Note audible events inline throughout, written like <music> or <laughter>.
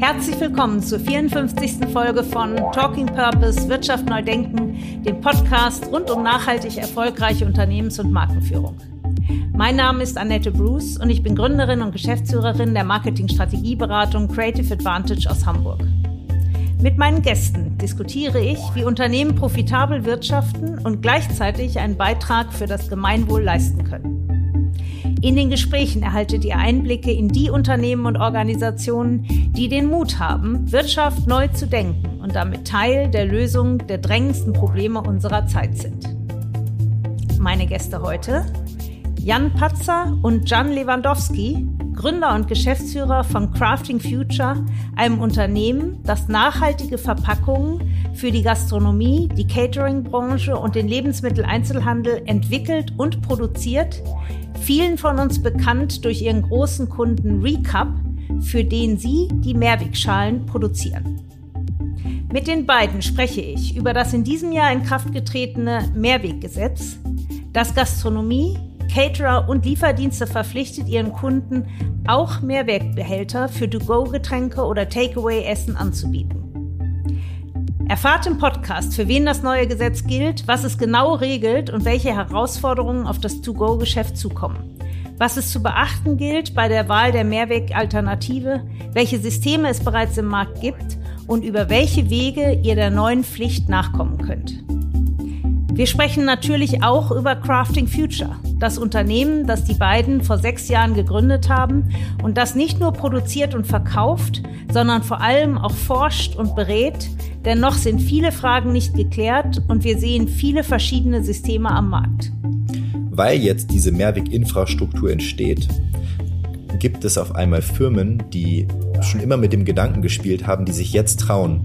Herzlich willkommen zur 54. Folge von Talking Purpose Wirtschaft neu denken, dem Podcast rund um nachhaltig erfolgreiche Unternehmens- und Markenführung. Mein Name ist Annette Bruce und ich bin Gründerin und Geschäftsführerin der Marketing-Strategieberatung Creative Advantage aus Hamburg. Mit meinen Gästen diskutiere ich, wie Unternehmen profitabel wirtschaften und gleichzeitig einen Beitrag für das Gemeinwohl leisten können. In den Gesprächen erhaltet ihr Einblicke in die Unternehmen und Organisationen, die den Mut haben, Wirtschaft neu zu denken und damit Teil der Lösung der drängendsten Probleme unserer Zeit sind. Meine Gäste heute Jan Patzer und Jan Lewandowski, Gründer und Geschäftsführer von Crafting Future, einem Unternehmen, das nachhaltige Verpackungen für die Gastronomie, die Catering-Branche und den Lebensmitteleinzelhandel entwickelt und produziert, vielen von uns bekannt durch ihren großen Kunden Recap, für den sie die Mehrwegschalen produzieren. Mit den beiden spreche ich über das in diesem Jahr in Kraft getretene Mehrweggesetz, das Gastronomie, Caterer und Lieferdienste verpflichtet ihren Kunden, auch Mehrwegbehälter für To-Go-Getränke oder Takeaway-Essen anzubieten. Erfahrt im Podcast, für wen das neue Gesetz gilt, was es genau regelt und welche Herausforderungen auf das To-Go-Geschäft zukommen. Was es zu beachten gilt bei der Wahl der Mehrwegalternative, welche Systeme es bereits im Markt gibt und über welche Wege ihr der neuen Pflicht nachkommen könnt. Wir sprechen natürlich auch über Crafting Future, das Unternehmen, das die beiden vor sechs Jahren gegründet haben und das nicht nur produziert und verkauft, sondern vor allem auch forscht und berät, denn noch sind viele Fragen nicht geklärt und wir sehen viele verschiedene Systeme am Markt. Weil jetzt diese Mehrweginfrastruktur entsteht, gibt es auf einmal Firmen, die schon immer mit dem Gedanken gespielt haben, die sich jetzt trauen.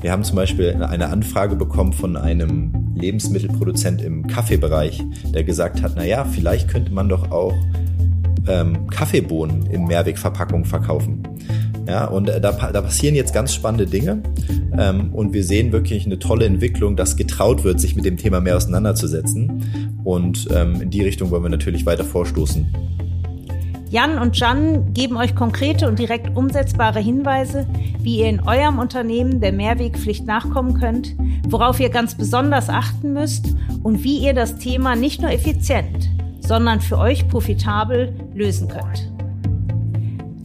Wir haben zum Beispiel eine Anfrage bekommen von einem Lebensmittelproduzent im Kaffeebereich, der gesagt hat, na ja, vielleicht könnte man doch auch ähm, Kaffeebohnen in Mehrwegverpackung verkaufen. Ja, und äh, da, da passieren jetzt ganz spannende Dinge ähm, und wir sehen wirklich eine tolle Entwicklung, dass getraut wird, sich mit dem Thema mehr auseinanderzusetzen. Und ähm, in die Richtung wollen wir natürlich weiter vorstoßen. Jan und Jan geben euch konkrete und direkt umsetzbare Hinweise, wie ihr in eurem Unternehmen der Mehrwegpflicht nachkommen könnt, worauf ihr ganz besonders achten müsst und wie ihr das Thema nicht nur effizient, sondern für euch profitabel lösen könnt.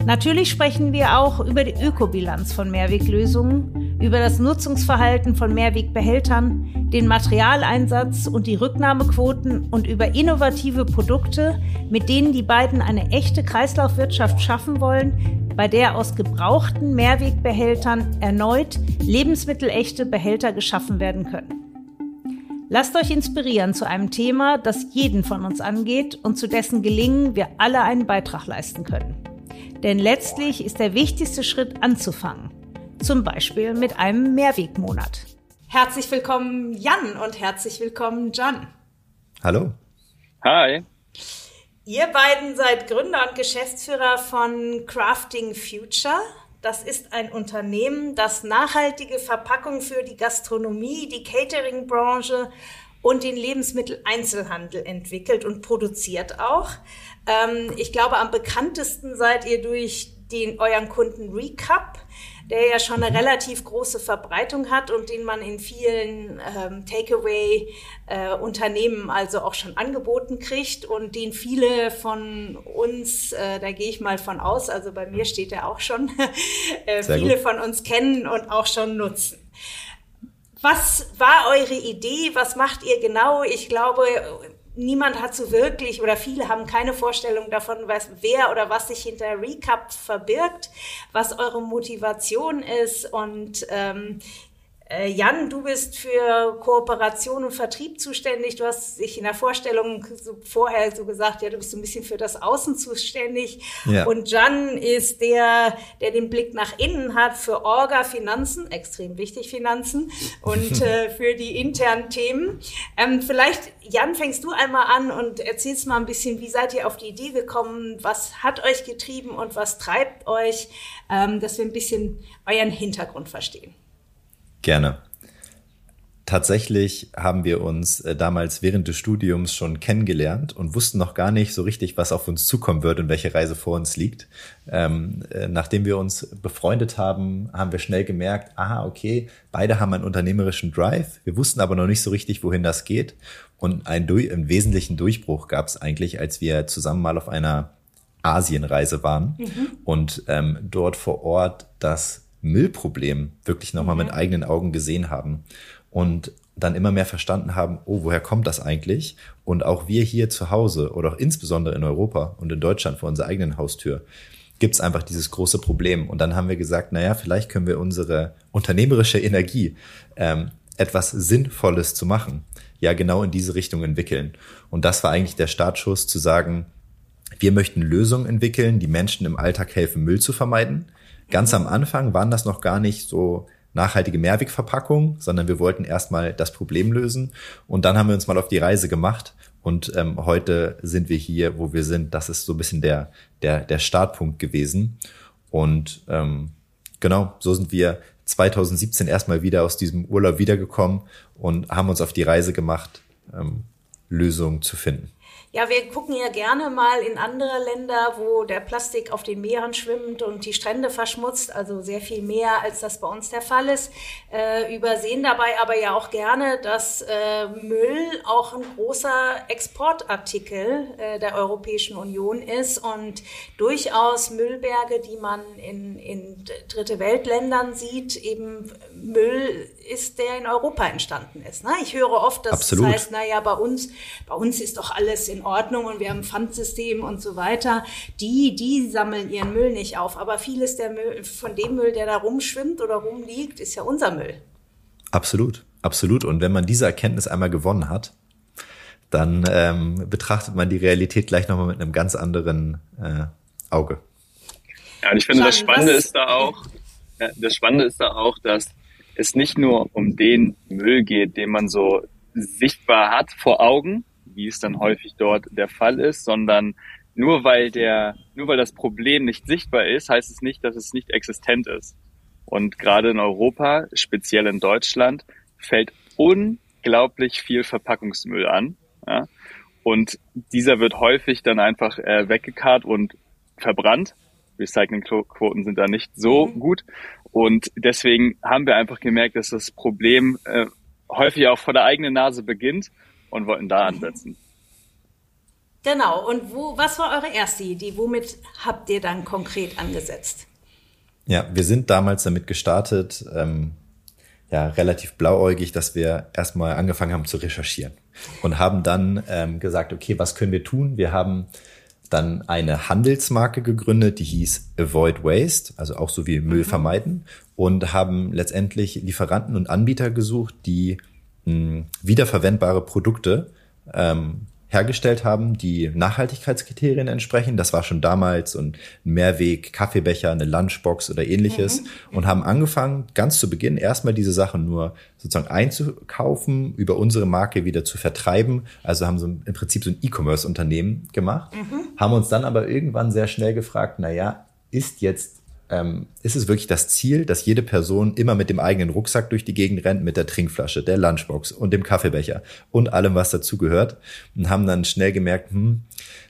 Natürlich sprechen wir auch über die Ökobilanz von Mehrweglösungen, über das Nutzungsverhalten von Mehrwegbehältern, den Materialeinsatz und die Rücknahmequoten und über innovative Produkte, mit denen die beiden eine echte Kreislaufwirtschaft schaffen wollen, bei der aus gebrauchten Mehrwegbehältern erneut lebensmittelechte Behälter geschaffen werden können. Lasst euch inspirieren zu einem Thema, das jeden von uns angeht und zu dessen Gelingen wir alle einen Beitrag leisten können. Denn letztlich ist der wichtigste Schritt anzufangen. Zum Beispiel mit einem Mehrwegmonat. Herzlich willkommen Jan und herzlich willkommen Jan. Hallo. Hi. Ihr beiden seid Gründer und Geschäftsführer von Crafting Future. Das ist ein Unternehmen, das nachhaltige Verpackung für die Gastronomie, die Catering-Branche und den Lebensmitteleinzelhandel entwickelt und produziert auch. Ähm, ich glaube, am bekanntesten seid ihr durch den euren Kunden Recap, der ja schon eine mhm. relativ große Verbreitung hat und den man in vielen ähm, Takeaway-Unternehmen äh, also auch schon angeboten kriegt und den viele von uns, äh, da gehe ich mal von aus, also bei mir steht er auch schon, <laughs> äh, viele gut. von uns kennen und auch schon nutzen. Was war eure Idee? Was macht ihr genau? Ich glaube, niemand hat so wirklich oder viele haben keine Vorstellung davon, was, wer oder was sich hinter Recap verbirgt, was eure Motivation ist. Und ähm, äh, Jan, du bist für Kooperation und Vertrieb zuständig. Du hast dich in der Vorstellung so vorher so gesagt, ja, du bist so ein bisschen für das Außen zuständig. Ja. Und Jan ist der, der den Blick nach innen hat für Orga, Finanzen, extrem wichtig Finanzen <laughs> und äh, für die internen Themen. Ähm, vielleicht, Jan, fängst du einmal an und erzählst mal ein bisschen, wie seid ihr auf die Idee gekommen? Was hat euch getrieben und was treibt euch, ähm, dass wir ein bisschen euren Hintergrund verstehen? Gerne. Tatsächlich haben wir uns äh, damals während des Studiums schon kennengelernt und wussten noch gar nicht so richtig, was auf uns zukommen wird und welche Reise vor uns liegt. Ähm, äh, nachdem wir uns befreundet haben, haben wir schnell gemerkt, aha, okay, beide haben einen unternehmerischen Drive. Wir wussten aber noch nicht so richtig, wohin das geht. Und einen, einen wesentlichen Durchbruch gab es eigentlich, als wir zusammen mal auf einer Asienreise waren mhm. und ähm, dort vor Ort das Müllproblem wirklich nochmal mhm. mit eigenen Augen gesehen haben und dann immer mehr verstanden haben, oh, woher kommt das eigentlich? Und auch wir hier zu Hause oder auch insbesondere in Europa und in Deutschland vor unserer eigenen Haustür gibt es einfach dieses große Problem. Und dann haben wir gesagt, naja, vielleicht können wir unsere unternehmerische Energie ähm, etwas Sinnvolles zu machen, ja genau in diese Richtung entwickeln. Und das war eigentlich der Startschuss zu sagen, wir möchten Lösungen entwickeln, die Menschen im Alltag helfen, Müll zu vermeiden. Ganz am Anfang waren das noch gar nicht so nachhaltige Mehrwegverpackung, sondern wir wollten erstmal das Problem lösen. Und dann haben wir uns mal auf die Reise gemacht. Und ähm, heute sind wir hier, wo wir sind. Das ist so ein bisschen der, der, der Startpunkt gewesen. Und ähm, genau, so sind wir 2017 erstmal wieder aus diesem Urlaub wiedergekommen und haben uns auf die Reise gemacht, ähm, Lösungen zu finden. Ja, wir gucken ja gerne mal in andere Länder, wo der Plastik auf den Meeren schwimmt und die Strände verschmutzt, also sehr viel mehr, als das bei uns der Fall ist. Äh, übersehen dabei aber ja auch gerne, dass äh, Müll auch ein großer Exportartikel äh, der Europäischen Union ist und durchaus Müllberge, die man in, in dritte Weltländern sieht, eben Müll ist, der in Europa entstanden ist. Ne? Ich höre oft, dass Absolut. das heißt, naja, bei uns, bei uns ist doch alles in Ordnung und wir haben ein Pfandsystem und so weiter. Die, die sammeln ihren Müll nicht auf. Aber vieles der Müll, von dem Müll, der da rumschwimmt oder rumliegt, ist ja unser Müll. Absolut, absolut. Und wenn man diese Erkenntnis einmal gewonnen hat, dann ähm, betrachtet man die Realität gleich nochmal mit einem ganz anderen äh, Auge. Ja, und ich finde, Jean, das Spannende was? ist da auch, ja, das Spannende ist da auch, dass es nicht nur um den Müll geht, den man so sichtbar hat vor Augen, wie es dann häufig dort der Fall ist, sondern nur weil der, nur weil das Problem nicht sichtbar ist, heißt es nicht, dass es nicht existent ist. Und gerade in Europa, speziell in Deutschland, fällt unglaublich viel Verpackungsmüll an. Ja? Und dieser wird häufig dann einfach äh, weggekarrt und verbrannt. Recyclingquoten sind da nicht so mhm. gut. Und deswegen haben wir einfach gemerkt, dass das Problem äh, häufig auch vor der eigenen Nase beginnt und wollten da ansetzen. Genau. Und wo, was war eure erste Idee? Womit habt ihr dann konkret angesetzt? Ja, wir sind damals damit gestartet, ähm, ja, relativ blauäugig, dass wir erstmal angefangen haben zu recherchieren und haben dann ähm, gesagt, okay, was können wir tun? Wir haben dann eine Handelsmarke gegründet, die hieß Avoid Waste, also auch so wie Müll mhm. vermeiden und haben letztendlich Lieferanten und Anbieter gesucht, die mh, hm, wiederverwendbare Produkte ähm, hergestellt haben, die Nachhaltigkeitskriterien entsprechen. Das war schon damals und ein Mehrweg, Kaffeebecher, eine Lunchbox oder ähnliches mhm. und haben angefangen, ganz zu Beginn erstmal diese Sachen nur sozusagen einzukaufen, über unsere Marke wieder zu vertreiben. Also haben so im Prinzip so ein E-Commerce-Unternehmen gemacht, mhm. haben uns dann aber irgendwann sehr schnell gefragt, na ja, ist jetzt ähm, ist es wirklich das Ziel, dass jede Person immer mit dem eigenen Rucksack durch die Gegend rennt, mit der Trinkflasche, der Lunchbox und dem Kaffeebecher und allem, was dazugehört und haben dann schnell gemerkt, hm,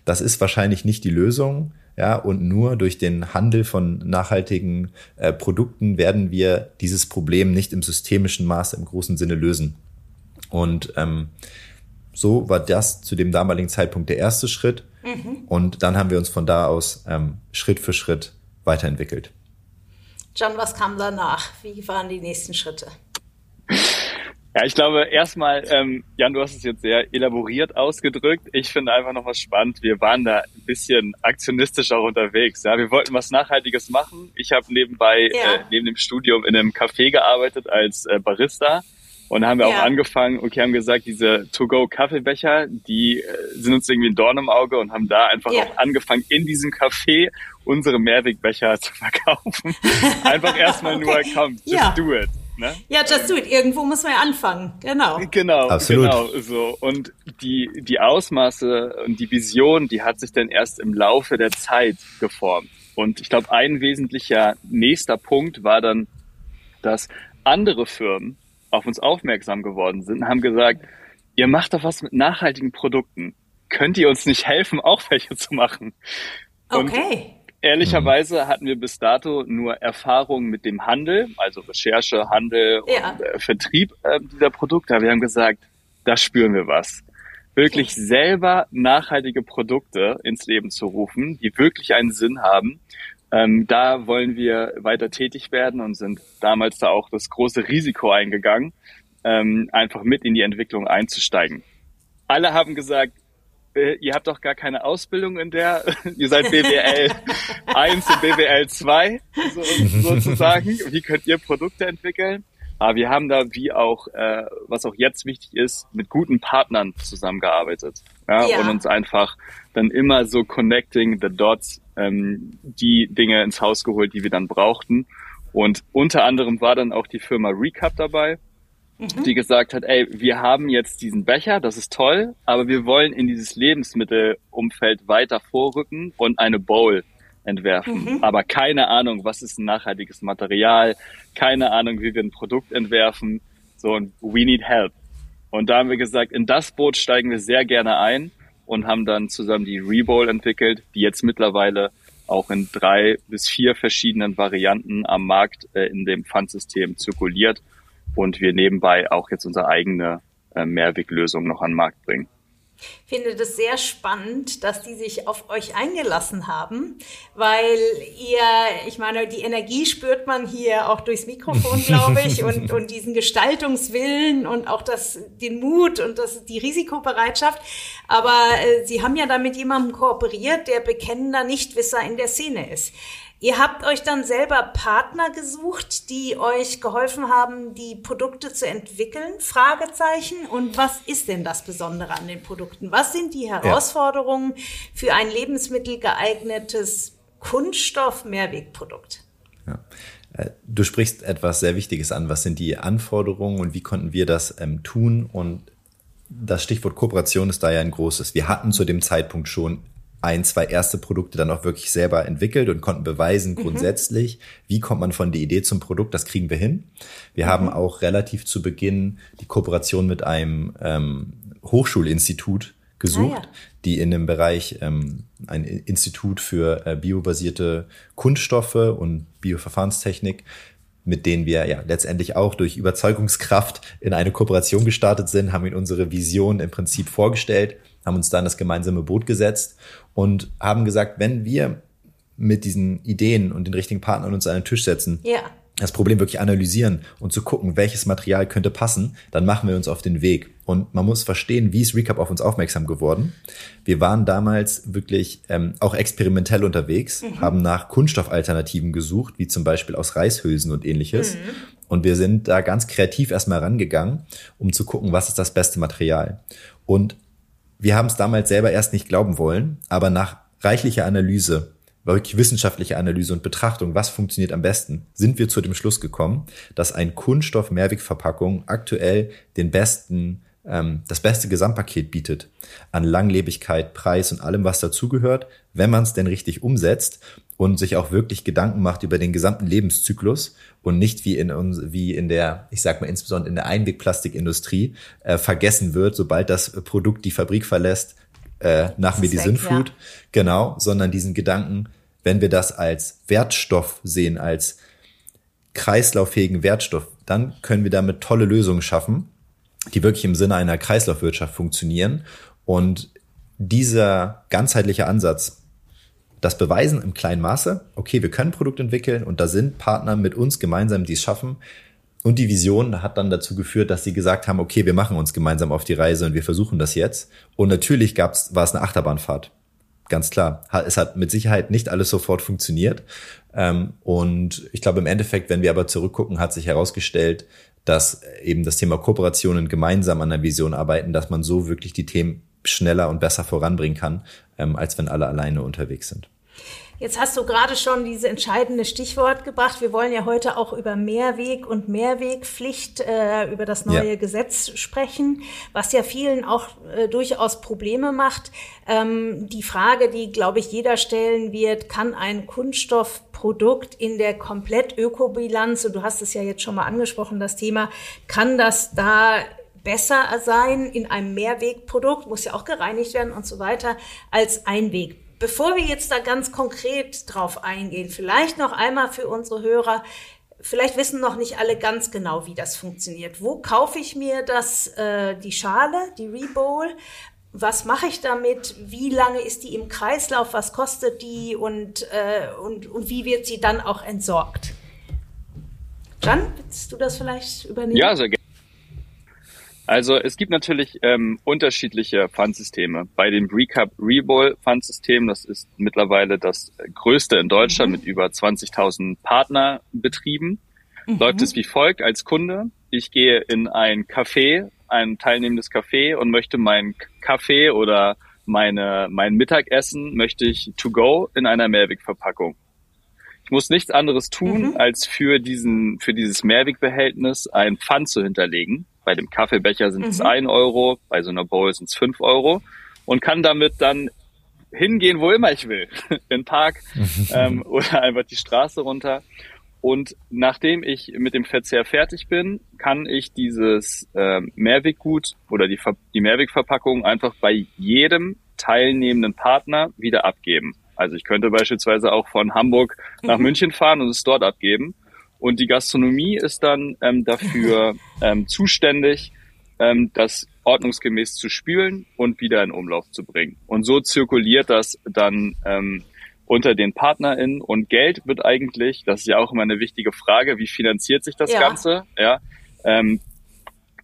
das ist wahrscheinlich nicht die Lösung. Ja, und nur durch den Handel von nachhaltigen äh, Produkten werden wir dieses Problem nicht im systemischen Maße im großen Sinne lösen. Und ähm, so war das zu dem damaligen Zeitpunkt der erste Schritt. Mhm. Und dann haben wir uns von da aus ähm, Schritt für Schritt weiterentwickelt. John, was kam danach? Wie waren die nächsten Schritte? Ja, ich glaube, erstmal, ähm, Jan, du hast es jetzt sehr elaboriert ausgedrückt. Ich finde einfach noch was spannend. Wir waren da ein bisschen aktionistisch auch unterwegs. Ja, wir wollten was Nachhaltiges machen. Ich habe nebenbei, ja. äh, neben dem Studium in einem Café gearbeitet als äh, Barista. Und da haben wir ja. auch angefangen, okay, haben gesagt, diese To-Go-Kaffeebecher, die äh, sind uns irgendwie ein Dorn im Auge und haben da einfach ja. auch angefangen, in diesem Café unsere Mehrwegbecher <laughs> zu verkaufen. <laughs> einfach erstmal okay. nur, komm, just ja. do it. Ne? Ja, just do it. Irgendwo muss man ja anfangen. Genau. Genau, Absolut. genau so. Und die, die Ausmaße und die Vision, die hat sich dann erst im Laufe der Zeit geformt. Und ich glaube, ein wesentlicher nächster Punkt war dann, dass andere Firmen auf uns aufmerksam geworden sind und haben gesagt, ihr macht doch was mit nachhaltigen Produkten. Könnt ihr uns nicht helfen, auch welche zu machen? Und okay. Ehrlicherweise hatten wir bis dato nur Erfahrung mit dem Handel, also Recherche, Handel ja. und äh, Vertrieb äh, dieser Produkte. Wir haben gesagt, da spüren wir was. Wirklich selber nachhaltige Produkte ins Leben zu rufen, die wirklich einen Sinn haben. Ähm, da wollen wir weiter tätig werden und sind damals da auch das große Risiko eingegangen, ähm, einfach mit in die Entwicklung einzusteigen. Alle haben gesagt, äh, ihr habt doch gar keine Ausbildung in der, <laughs> ihr seid BWL 1 <laughs> und BWL 2 so, sozusagen. <laughs> Wie könnt ihr Produkte entwickeln? Aber wir haben da, wie auch, äh, was auch jetzt wichtig ist, mit guten Partnern zusammengearbeitet. Ja, ja. Und uns einfach dann immer so connecting the dots, ähm, die Dinge ins Haus geholt, die wir dann brauchten. Und unter anderem war dann auch die Firma Recap dabei, mhm. die gesagt hat, ey, wir haben jetzt diesen Becher, das ist toll, aber wir wollen in dieses Lebensmittelumfeld weiter vorrücken und eine Bowl entwerfen. Mhm. Aber keine Ahnung, was ist ein nachhaltiges Material, keine Ahnung, wie wir ein Produkt entwerfen. So, und we need help. Und da haben wir gesagt, in das Boot steigen wir sehr gerne ein und haben dann zusammen die Rebowl entwickelt, die jetzt mittlerweile auch in drei bis vier verschiedenen Varianten am Markt äh, in dem Pfandsystem zirkuliert und wir nebenbei auch jetzt unsere eigene äh, Mehrweglösung noch an den Markt bringen finde das sehr spannend, dass die sich auf euch eingelassen haben, weil ihr, ich meine, die Energie spürt man hier auch durchs Mikrofon, <laughs> glaube ich, und, und diesen Gestaltungswillen und auch das, den Mut und das, die Risikobereitschaft. Aber äh, sie haben ja da mit jemandem kooperiert, der bekennender Nichtwisser in der Szene ist. Ihr habt euch dann selber Partner gesucht, die euch geholfen haben, die Produkte zu entwickeln? Fragezeichen. Und was ist denn das Besondere an den Produkten? Was sind die Herausforderungen ja. für ein lebensmittelgeeignetes Kunststoff-Mehrwegprodukt? Ja. Äh, du sprichst etwas sehr Wichtiges an. Was sind die Anforderungen und wie konnten wir das ähm, tun? Und das Stichwort Kooperation ist da ja ein großes. Wir hatten zu dem Zeitpunkt schon ein, zwei erste Produkte dann auch wirklich selber entwickelt und konnten beweisen mhm. grundsätzlich, wie kommt man von der Idee zum Produkt, das kriegen wir hin. Wir mhm. haben auch relativ zu Beginn die Kooperation mit einem ähm, Hochschulinstitut gesucht, ah, ja. die in dem Bereich ähm, ein Institut für äh, biobasierte Kunststoffe und Bioverfahrenstechnik mit denen wir ja letztendlich auch durch Überzeugungskraft in eine Kooperation gestartet sind, haben ihnen unsere Vision im Prinzip vorgestellt, haben uns dann das gemeinsame Boot gesetzt und haben gesagt, wenn wir mit diesen Ideen und den richtigen Partnern uns an den Tisch setzen, ja. das Problem wirklich analysieren und zu gucken, welches Material könnte passen, dann machen wir uns auf den Weg. Und man muss verstehen, wie ist Recap auf uns aufmerksam geworden. Wir waren damals wirklich ähm, auch experimentell unterwegs, mhm. haben nach Kunststoffalternativen gesucht, wie zum Beispiel aus Reishülsen und ähnliches. Mhm. Und wir sind da ganz kreativ erstmal rangegangen, um zu gucken, was ist das beste Material. Und wir haben es damals selber erst nicht glauben wollen, aber nach reichlicher Analyse, wirklich wissenschaftlicher Analyse und Betrachtung, was funktioniert am besten, sind wir zu dem Schluss gekommen, dass ein Kunststoff-Mehrwegverpackung aktuell den besten ähm, das beste Gesamtpaket bietet an Langlebigkeit, Preis und allem, was dazugehört, wenn man es denn richtig umsetzt und sich auch wirklich Gedanken macht über den gesamten Lebenszyklus und nicht wie in uns, wie in der, ich sag mal insbesondere in der Einwegplastikindustrie äh, vergessen wird, sobald das Produkt die Fabrik verlässt, äh, nach mir die Sinnflut. Ja. Genau, sondern diesen Gedanken, wenn wir das als Wertstoff sehen, als kreislauffähigen Wertstoff, dann können wir damit tolle Lösungen schaffen, die wirklich im Sinne einer Kreislaufwirtschaft funktionieren. Und dieser ganzheitliche Ansatz, das beweisen im kleinen Maße, okay, wir können Produkt entwickeln und da sind Partner mit uns gemeinsam, die es schaffen. Und die Vision hat dann dazu geführt, dass sie gesagt haben, okay, wir machen uns gemeinsam auf die Reise und wir versuchen das jetzt. Und natürlich gab's, war es eine Achterbahnfahrt. Ganz klar. Es hat mit Sicherheit nicht alles sofort funktioniert. Ähm, und ich glaube, im Endeffekt, wenn wir aber zurückgucken, hat sich herausgestellt, dass eben das Thema Kooperationen gemeinsam an der Vision arbeiten, dass man so wirklich die Themen schneller und besser voranbringen kann, ähm, als wenn alle alleine unterwegs sind. Jetzt hast du gerade schon dieses entscheidende Stichwort gebracht. Wir wollen ja heute auch über Mehrweg und Mehrwegpflicht, äh, über das neue ja. Gesetz sprechen, was ja vielen auch äh, durchaus Probleme macht. Ähm, die Frage, die, glaube ich, jeder stellen wird, kann ein Kunststoffprodukt in der komplett Ökobilanz, und du hast es ja jetzt schon mal angesprochen, das Thema, kann das da besser sein in einem Mehrwegprodukt, muss ja auch gereinigt werden und so weiter, als Einweg bevor wir jetzt da ganz konkret drauf eingehen, vielleicht noch einmal für unsere Hörer, vielleicht wissen noch nicht alle ganz genau, wie das funktioniert. Wo kaufe ich mir das, äh, die Schale, die Rebowl? Was mache ich damit? Wie lange ist die im Kreislauf? Was kostet die? Und, äh, und, und wie wird sie dann auch entsorgt? Jan, willst du das vielleicht übernehmen? Ja, sehr gerne. Also es gibt natürlich ähm, unterschiedliche Pfandsysteme. Bei dem Recap Rebowl Pfandsystem, das ist mittlerweile das größte in Deutschland mhm. mit über 20.000 Partnerbetrieben, mhm. läuft es wie folgt als Kunde. Ich gehe in ein Café, ein teilnehmendes Café und möchte meinen Kaffee oder meine, mein Mittagessen möchte ich to go in einer Mehrwegverpackung. Ich muss nichts anderes tun, mhm. als für diesen, für dieses Mehrwegbehältnis ein Pfand zu hinterlegen. Bei dem Kaffeebecher sind es mhm. ein Euro, bei so einer Bowl sind es fünf Euro und kann damit dann hingehen, wo immer ich will. <laughs> In den Park <laughs> ähm, oder einfach die Straße runter. Und nachdem ich mit dem Verzehr fertig bin, kann ich dieses äh, Mehrweggut oder die, die Mehrwegverpackung einfach bei jedem teilnehmenden Partner wieder abgeben. Also ich könnte beispielsweise auch von Hamburg nach mhm. München fahren und es dort abgeben. Und die Gastronomie ist dann ähm, dafür <laughs> ähm, zuständig, ähm, das ordnungsgemäß zu spülen und wieder in Umlauf zu bringen. Und so zirkuliert das dann ähm, unter den PartnerInnen und Geld wird eigentlich, das ist ja auch immer eine wichtige Frage, wie finanziert sich das ja. Ganze? Ja, ähm,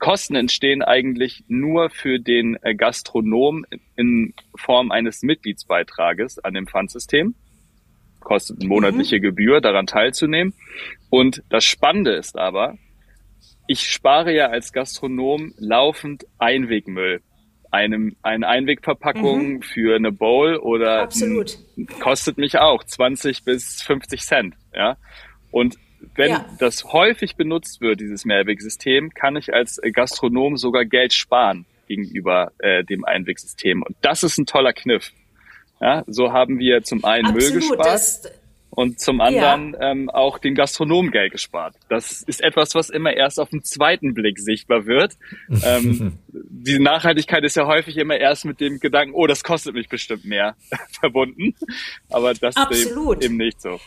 Kosten entstehen eigentlich nur für den äh, Gastronom in Form eines Mitgliedsbeitrages an dem Pfandsystem kostet eine monatliche mhm. Gebühr, daran teilzunehmen. Und das Spannende ist aber, ich spare ja als Gastronom laufend Einwegmüll. Einem, eine Einwegverpackung mhm. für eine Bowl oder Absolut. kostet mich auch 20 bis 50 Cent. Ja? Und wenn ja. das häufig benutzt wird, dieses Mehrwegsystem, kann ich als Gastronom sogar Geld sparen gegenüber äh, dem Einwegsystem. Und das ist ein toller Kniff. Ja, so haben wir zum einen Absolut, Müll gespart und zum anderen ja. ähm, auch den Gastronomen Geld gespart. Das ist etwas, was immer erst auf den zweiten Blick sichtbar wird. ähm, <laughs> die Nachhaltigkeit ist ja häufig immer erst mit dem Gedanken, oh, das kostet mich bestimmt mehr <laughs> verbunden. Aber das ist eben nicht so.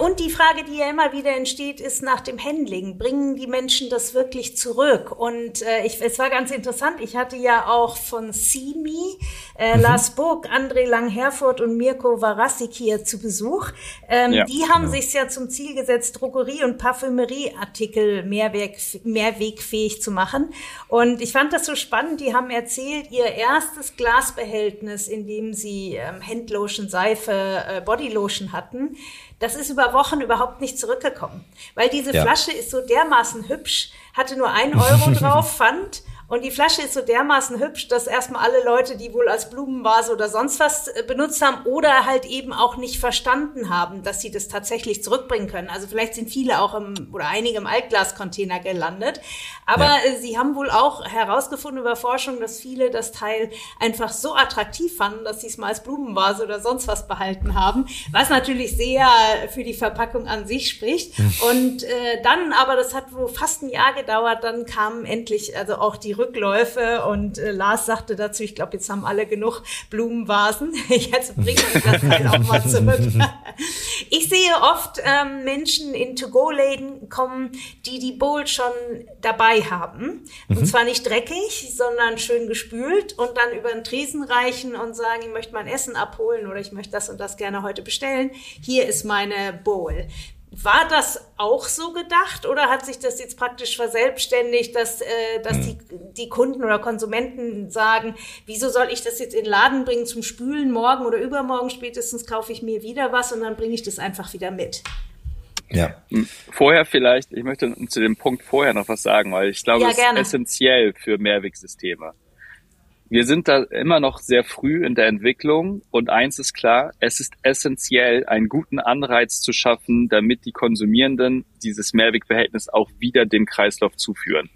Und die Frage, die ja immer wieder entsteht, ist nach dem Handling. Bringen die Menschen das wirklich zurück? Und äh, ich, es war ganz interessant. Ich hatte ja auch von Simi, äh, mhm. Lars Burg, André Lang-Herfurt und Mirko Varassik hier zu Besuch. Ähm, ja, die haben genau. sich ja zum Ziel gesetzt, Drogerie- und Parfümerieartikel mehrweg, mehrwegfähig zu machen. Und ich fand das so spannend. Die haben erzählt, ihr erstes Glasbehältnis, in dem sie ähm, Handlotion, Seife, äh, Bodylotion hatten, das ist über Wochen überhaupt nicht zurückgekommen. Weil diese ja. Flasche ist so dermaßen hübsch, hatte nur ein Euro <laughs> drauf, Pfand und die Flasche ist so dermaßen hübsch, dass erstmal alle Leute, die wohl als Blumenvase oder sonst was äh, benutzt haben oder halt eben auch nicht verstanden haben, dass sie das tatsächlich zurückbringen können. Also vielleicht sind viele auch im oder einige im Altglascontainer gelandet. Aber ja. Äh, sie haben wohl auch herausgefunden über Forschung, dass viele das Teil einfach so attraktiv fanden, dass sie es mal als Blumenvase oder sonst was behalten haben. Was natürlich sehr für die Verpackung an sich spricht. Und äh, dann, aber das hat wohl fast ein Jahr gedauert, dann kamen endlich also auch die Rückläufe und äh, Lars sagte dazu, ich glaube, jetzt haben alle genug Blumenvasen. <laughs> Jetzt bringen wir das halt auch mal zurück. <laughs> ich sehe oft ähm, Menschen in To-Go-Läden kommen, die die Bowl schon dabei haben. Mhm. Und zwar nicht dreckig, sondern schön gespült und dann über den Tresen reichen und sagen, ich möchte mein Essen abholen oder ich möchte das und das gerne heute bestellen. Hier ist meine Bowl. War das auch so gedacht oder hat sich das jetzt praktisch verselbstständigt, dass, äh, dass hm. die, die Kunden oder Konsumenten sagen, wieso soll ich das jetzt in den Laden bringen zum Spülen, morgen oder übermorgen spätestens kaufe ich mir wieder was und dann bringe ich das einfach wieder mit? Ja. Hm, vorher vielleicht, ich möchte zu dem Punkt vorher noch was sagen, weil ich glaube, ja, es ist essentiell für Mehrwegsysteme. Wir sind da immer noch sehr früh in der Entwicklung und eins ist klar, es ist essentiell, einen guten Anreiz zu schaffen, damit die Konsumierenden dieses Mehrwegverhältnis auch wieder dem Kreislauf zuführen.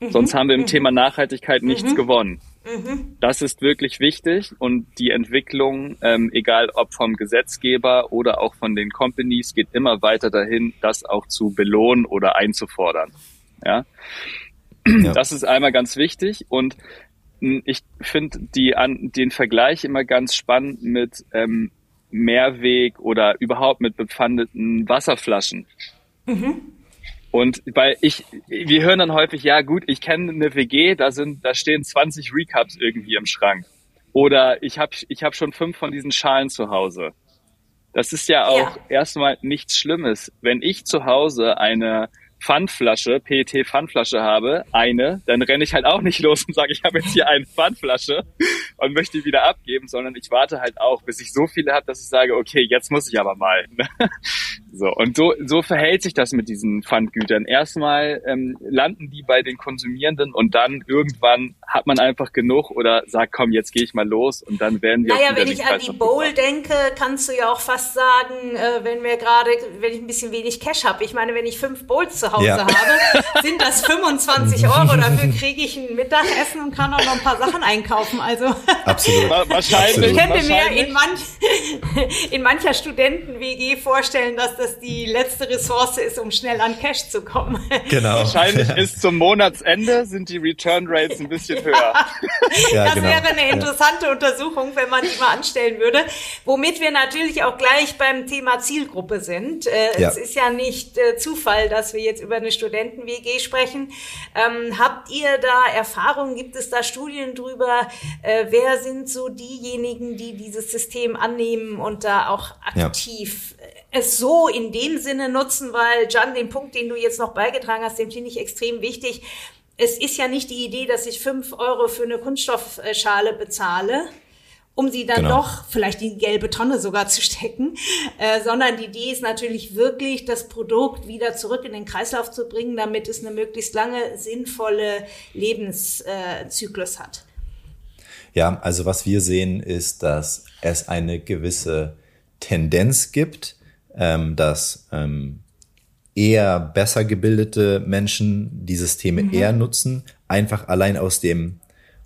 Mhm. Sonst haben wir im mhm. Thema Nachhaltigkeit nichts mhm. gewonnen. Mhm. Das ist wirklich wichtig und die Entwicklung, ähm, egal ob vom Gesetzgeber oder auch von den Companies, geht immer weiter dahin, das auch zu belohnen oder einzufordern. Ja. ja. Das ist einmal ganz wichtig und ich finde die an den Vergleich immer ganz spannend mit ähm, Mehrweg oder überhaupt mit bepfandeten Wasserflaschen. Mhm. Und weil ich, wir hören dann häufig, ja gut, ich kenne eine WG, da sind, da stehen 20 Recaps irgendwie im Schrank. Oder ich habe ich hab schon fünf von diesen Schalen zu Hause. Das ist ja auch ja. erstmal nichts Schlimmes. Wenn ich zu Hause eine Pfandflasche, PET-Pfandflasche habe, eine, dann renne ich halt auch nicht los und sage, ich habe jetzt hier eine Pfandflasche und möchte die wieder abgeben, sondern ich warte halt auch, bis ich so viele habe, dass ich sage, okay, jetzt muss ich aber mal. <laughs> so, und so, so verhält sich das mit diesen Pfandgütern. Erstmal ähm, landen die bei den Konsumierenden und dann irgendwann hat man einfach genug oder sagt, komm, jetzt gehe ich mal los und dann werden wir. Naja, wenn ich an die Bowl denke, kannst du ja auch fast sagen, äh, wenn wir gerade, wenn ich ein bisschen wenig Cash habe. Ich meine, wenn ich fünf Bowls zu Hause ja. habe, sind das 25 Euro. Dafür kriege ich ein Mittagessen und kann auch noch ein paar Sachen einkaufen. Also Absolut. wahrscheinlich. Ich könnte mir in, manch, <laughs> in mancher Studenten-WG vorstellen, dass das die letzte Ressource ist, um schnell an Cash zu kommen. Genau. Wahrscheinlich ist zum Monatsende sind die Return Rates ein bisschen <laughs> höher. Ja, das genau. wäre eine interessante ja. Untersuchung, wenn man die mal anstellen würde. Womit wir natürlich auch gleich beim Thema Zielgruppe sind. Äh, ja. Es ist ja nicht äh, Zufall, dass wir jetzt über eine Studenten-WG sprechen. Ähm, habt ihr da Erfahrungen? Gibt es da Studien drüber? Äh, wer sind so diejenigen, die dieses System annehmen und da auch aktiv ja. es so in dem Sinne nutzen? Weil, Jan, den Punkt, den du jetzt noch beigetragen hast, den finde ich extrem wichtig. Es ist ja nicht die Idee, dass ich fünf Euro für eine Kunststoffschale bezahle, um sie dann genau. doch vielleicht die gelbe Tonne sogar zu stecken, äh, sondern die Idee ist natürlich wirklich, das Produkt wieder zurück in den Kreislauf zu bringen, damit es eine möglichst lange sinnvolle Lebenszyklus äh, hat. Ja, also was wir sehen, ist, dass es eine gewisse Tendenz gibt, ähm, dass ähm, eher besser gebildete Menschen die Systeme mhm. eher nutzen, einfach allein aus dem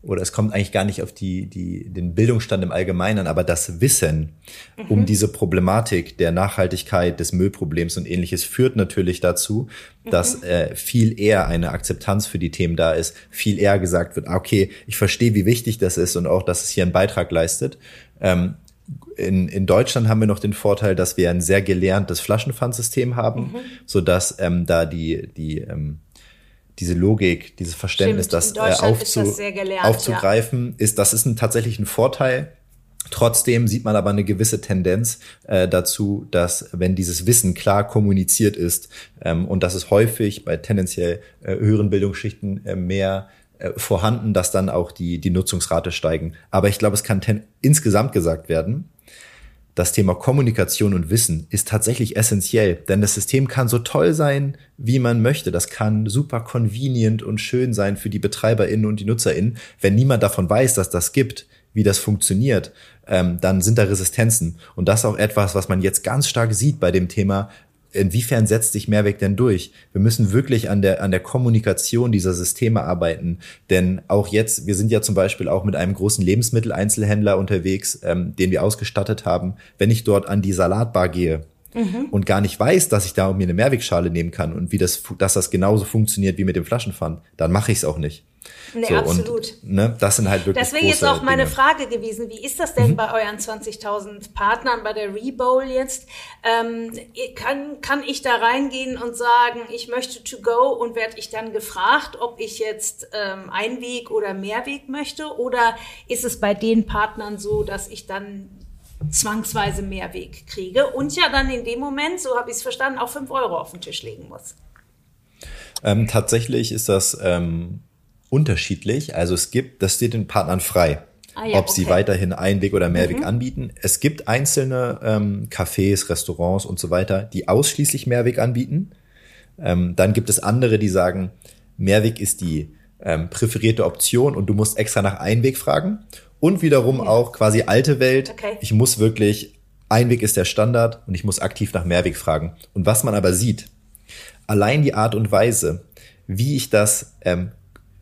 oder es kommt eigentlich gar nicht auf die, die, den Bildungsstand im Allgemeinen, aber das Wissen mhm. um diese Problematik der Nachhaltigkeit, des Müllproblems und ähnliches führt natürlich dazu, mhm. dass äh, viel eher eine Akzeptanz für die Themen da ist, viel eher gesagt wird, ah, okay, ich verstehe, wie wichtig das ist und auch, dass es hier einen Beitrag leistet. Ähm, in, in Deutschland haben wir noch den Vorteil, dass wir ein sehr gelerntes Flaschenpfandsystem haben, mhm. so dass ähm, da die, die ähm, diese Logik, dieses Verständnis, das, äh, aufzu das gelernt, aufzugreifen, ja. ist, das ist ein, tatsächlich ein Vorteil. Trotzdem sieht man aber eine gewisse Tendenz äh, dazu, dass wenn dieses Wissen klar kommuniziert ist ähm, und das ist häufig bei tendenziell äh, höheren Bildungsschichten äh, mehr äh, vorhanden, dass dann auch die, die Nutzungsrate steigen. Aber ich glaube, es kann insgesamt gesagt werden, das Thema Kommunikation und Wissen ist tatsächlich essentiell, denn das System kann so toll sein, wie man möchte. Das kann super convenient und schön sein für die BetreiberInnen und die NutzerInnen. Wenn niemand davon weiß, dass das gibt, wie das funktioniert, ähm, dann sind da Resistenzen. Und das ist auch etwas, was man jetzt ganz stark sieht bei dem Thema inwiefern setzt sich Mehrweg denn durch? Wir müssen wirklich an der, an der Kommunikation dieser Systeme arbeiten. Denn auch jetzt, wir sind ja zum Beispiel auch mit einem großen Lebensmitteleinzelhändler unterwegs, ähm, den wir ausgestattet haben. Wenn ich dort an die Salatbar gehe, mhm. und gar nicht weiß, dass ich da mir eine Mehrwegschale nehmen kann und wie das, dass das genauso funktioniert wie mit dem Flaschenpfand, dann mache ich es auch nicht. Nee, so, absolut. Und, ne, das sind halt wirklich. Das wäre jetzt auch meine Dinge. Frage gewesen. Wie ist das denn mhm. bei euren 20.000 Partnern bei der Rebowl jetzt? Ähm, kann, kann ich da reingehen und sagen, ich möchte to go und werde ich dann gefragt, ob ich jetzt ähm, Einweg oder Mehrweg möchte? Oder ist es bei den Partnern so, dass ich dann zwangsweise Mehrweg kriege und ja dann in dem Moment, so habe ich es verstanden, auch fünf Euro auf den Tisch legen muss? Ähm, tatsächlich ist das ähm, unterschiedlich. Also es gibt, das steht den Partnern frei. Ah, ja, ob okay. sie weiterhin Einweg oder Mehrweg mhm. anbieten. Es gibt einzelne ähm, Cafés, Restaurants und so weiter, die ausschließlich Mehrweg anbieten. Ähm, dann gibt es andere, die sagen, Mehrweg ist die ähm, präferierte Option und du musst extra nach Einweg fragen. Und wiederum ja. auch quasi alte Welt. Okay. Ich muss wirklich, Einweg ist der Standard und ich muss aktiv nach Mehrweg fragen. Und was man aber sieht, allein die Art und Weise, wie ich das ähm,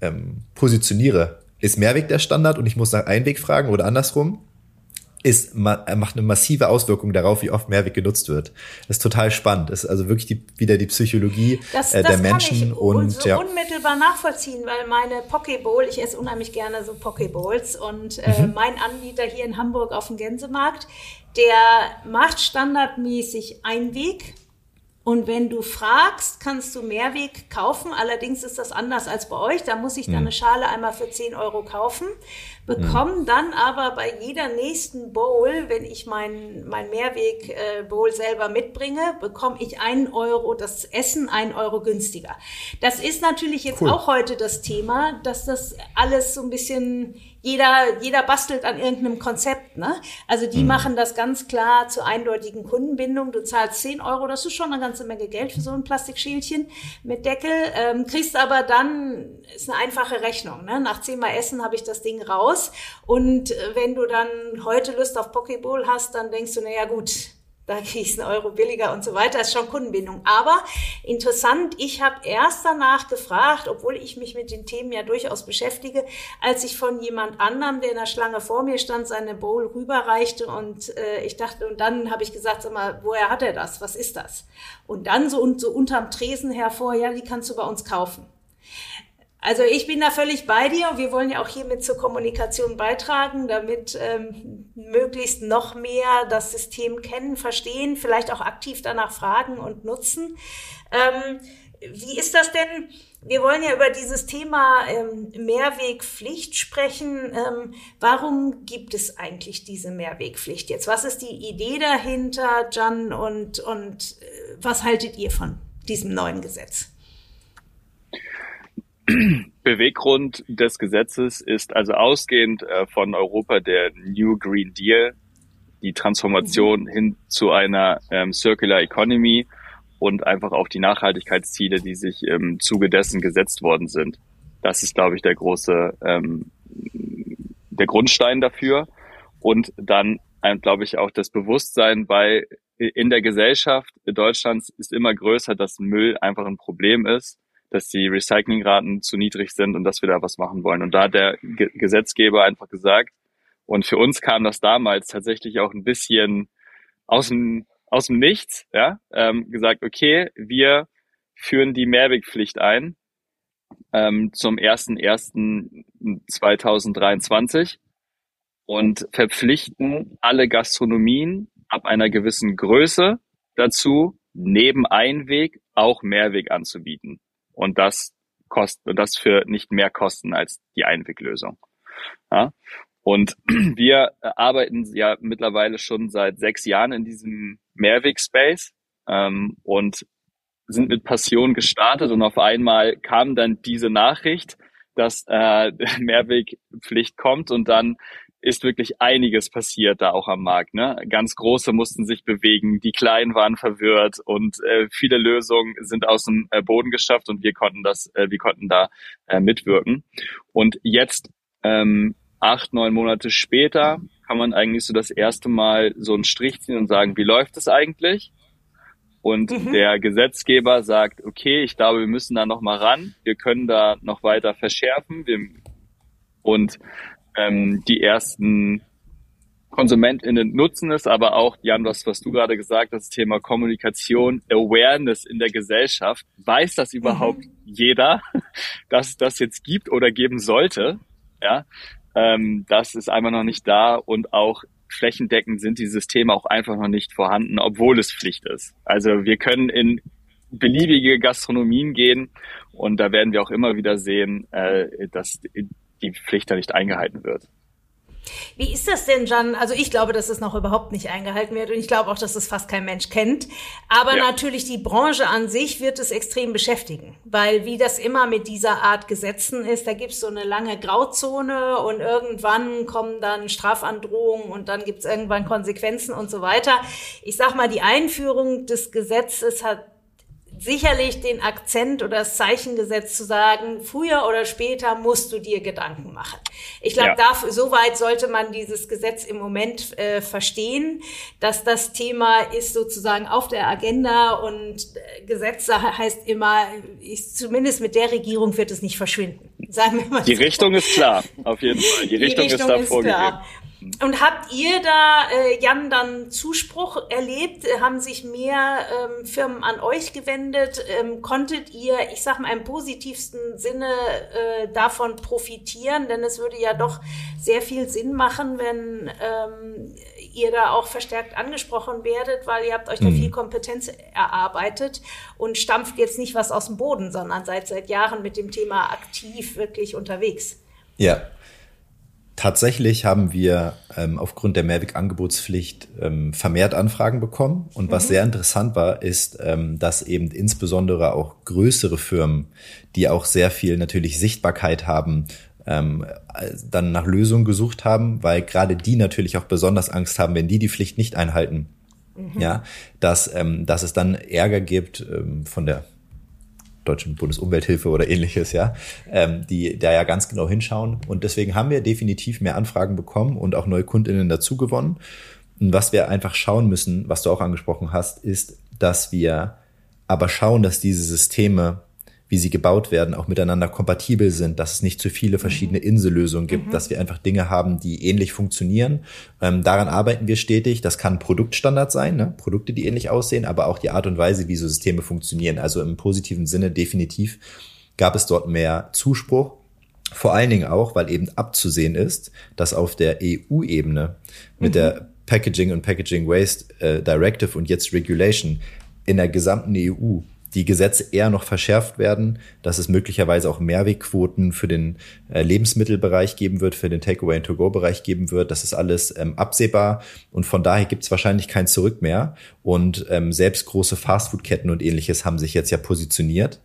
ähm, positioniere, ist Mehrweg der Standard und ich muss nach Einweg fragen oder andersrum ist, macht eine massive Auswirkung darauf, wie oft Mehrweg genutzt wird. Das ist total spannend. Das ist also wirklich die, wieder die Psychologie das, äh, der das Menschen kann ich und so ja. unmittelbar nachvollziehen, weil meine Pokeball, ich esse unheimlich gerne so Pokeballs und äh, mhm. mein Anbieter hier in Hamburg auf dem Gänsemarkt, der macht standardmäßig Einweg und wenn du fragst, kannst du Mehrweg kaufen. Allerdings ist das anders als bei euch. Da muss ich dann hm. eine Schale einmal für 10 Euro kaufen, bekomme hm. dann aber bei jeder nächsten Bowl, wenn ich mein, mein Mehrweg-Bowl äh, selber mitbringe, bekomme ich einen Euro, das Essen einen Euro günstiger. Das ist natürlich jetzt cool. auch heute das Thema, dass das alles so ein bisschen jeder, jeder bastelt an irgendeinem Konzept. Ne? Also die mhm. machen das ganz klar zur eindeutigen Kundenbindung. Du zahlst 10 Euro, das ist schon eine ganze Menge Geld für so ein Plastikschälchen mit Deckel. Ähm, kriegst aber dann, ist eine einfache Rechnung. Ne? Nach zehnmal Essen habe ich das Ding raus. Und äh, wenn du dann heute Lust auf Pokeball hast, dann denkst du, naja gut, <laughs> da kriege ich einen Euro billiger und so weiter, das ist schon Kundenbindung. Aber interessant, ich habe erst danach gefragt, obwohl ich mich mit den Themen ja durchaus beschäftige, als ich von jemand anderem, der in der Schlange vor mir stand, seine Bowl rüberreichte und äh, ich dachte, und dann habe ich gesagt, sag mal, woher hat er das? Was ist das? Und dann so, und so unterm Tresen hervor, ja, die kannst du bei uns kaufen. Also ich bin da völlig bei dir. Wir wollen ja auch hiermit zur Kommunikation beitragen, damit ähm, möglichst noch mehr das System kennen, verstehen, vielleicht auch aktiv danach fragen und nutzen. Ähm, wie ist das denn? Wir wollen ja über dieses Thema ähm, Mehrwegpflicht sprechen. Ähm, warum gibt es eigentlich diese Mehrwegpflicht jetzt? Was ist die Idee dahinter, Jan? Und, und äh, was haltet ihr von diesem neuen Gesetz? Beweggrund des Gesetzes ist also ausgehend äh, von Europa der New Green Deal, die Transformation mhm. hin zu einer ähm, Circular Economy und einfach auch die Nachhaltigkeitsziele, die sich im Zuge dessen gesetzt worden sind. Das ist, glaube ich, der große, ähm, der Grundstein dafür. Und dann, äh, glaube ich, auch das Bewusstsein bei in der Gesellschaft Deutschlands ist immer größer, dass Müll einfach ein Problem ist dass die Recyclingraten zu niedrig sind und dass wir da was machen wollen. Und da hat der Ge Gesetzgeber einfach gesagt, und für uns kam das damals tatsächlich auch ein bisschen aus dem, aus dem Nichts, ja, ähm, gesagt, okay, wir führen die Mehrwegpflicht ein ähm, zum 01.01.2023 und verpflichten alle Gastronomien ab einer gewissen Größe dazu, neben Einweg auch Mehrweg anzubieten und das kostet das für nicht mehr Kosten als die Einweglösung. Ja? Und <clears throat> wir arbeiten ja mittlerweile schon seit sechs Jahren in diesem Mehrweg-Space ähm, und sind mit Passion gestartet und auf einmal kam dann diese Nachricht, dass äh, <laughs> Mehrwegpflicht kommt und dann ist wirklich einiges passiert da auch am Markt. Ne? Ganz große mussten sich bewegen, die Kleinen waren verwirrt und äh, viele Lösungen sind aus dem äh, Boden geschafft und wir konnten das, äh, wir konnten da äh, mitwirken. Und jetzt ähm, acht, neun Monate später kann man eigentlich so das erste Mal so einen Strich ziehen und sagen, wie läuft es eigentlich? Und mhm. der Gesetzgeber sagt, okay, ich glaube, wir müssen da noch mal ran. Wir können da noch weiter verschärfen. Wir, und ähm, die ersten KonsumentInnen nutzen es, aber auch, Jan, was, was du gerade gesagt hast, das Thema Kommunikation, Awareness in der Gesellschaft. Weiß das überhaupt mhm. jeder, <laughs> dass das jetzt gibt oder geben sollte? Ja, ähm, das ist einfach noch nicht da und auch flächendeckend sind die Systeme auch einfach noch nicht vorhanden, obwohl es Pflicht ist. Also wir können in beliebige Gastronomien gehen und da werden wir auch immer wieder sehen, äh, dass die Pflicht da nicht eingehalten wird. Wie ist das denn, Jan? Also ich glaube, dass es noch überhaupt nicht eingehalten wird und ich glaube auch, dass es fast kein Mensch kennt. Aber ja. natürlich die Branche an sich wird es extrem beschäftigen, weil wie das immer mit dieser Art Gesetzen ist, da gibt es so eine lange Grauzone und irgendwann kommen dann Strafandrohungen und dann gibt es irgendwann Konsequenzen und so weiter. Ich sag mal, die Einführung des Gesetzes hat sicherlich den Akzent oder das Zeichen gesetzt zu sagen, früher oder später musst du dir Gedanken machen. Ich glaube, ja. soweit sollte man dieses Gesetz im Moment äh, verstehen, dass das Thema ist sozusagen auf der Agenda und äh, Gesetz heißt immer, ich, zumindest mit der Regierung wird es nicht verschwinden. <laughs> Sagen wir mal Die so. Richtung ist klar, auf jeden Fall. Die, Die Richtung, Richtung, ist da vorgegeben. Klar. Und habt ihr da, äh, Jan, dann Zuspruch erlebt? Haben sich mehr ähm, Firmen an euch gewendet? Ähm, konntet ihr, ich sag mal, im positivsten Sinne äh, davon profitieren? Denn es würde ja doch sehr viel Sinn machen, wenn ähm, ihr da auch verstärkt angesprochen werdet, weil ihr habt euch mhm. da viel Kompetenz erarbeitet und stampft jetzt nicht was aus dem Boden, sondern seid seit Jahren mit dem Thema aktiv wirklich unterwegs. Ja, Tatsächlich haben wir ähm, aufgrund der Mehrweg-Angebotspflicht ähm, vermehrt Anfragen bekommen. Und was mhm. sehr interessant war, ist, ähm, dass eben insbesondere auch größere Firmen, die auch sehr viel natürlich Sichtbarkeit haben, ähm, dann nach Lösungen gesucht haben, weil gerade die natürlich auch besonders Angst haben, wenn die die Pflicht nicht einhalten. Mhm. Ja, dass, ähm, dass es dann Ärger gibt ähm, von der deutschen Bundesumwelthilfe oder ähnliches, ja, ähm, die da ja ganz genau hinschauen. Und deswegen haben wir definitiv mehr Anfragen bekommen und auch neue Kundinnen dazu gewonnen. Und was wir einfach schauen müssen, was du auch angesprochen hast, ist, dass wir aber schauen, dass diese Systeme wie sie gebaut werden, auch miteinander kompatibel sind, dass es nicht zu viele verschiedene mhm. Insellösungen gibt, mhm. dass wir einfach Dinge haben, die ähnlich funktionieren. Ähm, daran arbeiten wir stetig. Das kann Produktstandard sein, ne? Produkte, die ähnlich aussehen, aber auch die Art und Weise, wie so Systeme funktionieren. Also im positiven Sinne definitiv gab es dort mehr Zuspruch. Vor allen Dingen auch, weil eben abzusehen ist, dass auf der EU-Ebene mit mhm. der Packaging und Packaging Waste äh, Directive und jetzt Regulation in der gesamten EU die Gesetze eher noch verschärft werden, dass es möglicherweise auch Mehrwegquoten für den äh, Lebensmittelbereich geben wird, für den Takeaway- and To-Go-Bereich geben wird. Das ist alles ähm, absehbar und von daher gibt es wahrscheinlich kein Zurück mehr. Und ähm, selbst große Fastfood-Ketten und ähnliches haben sich jetzt ja positioniert.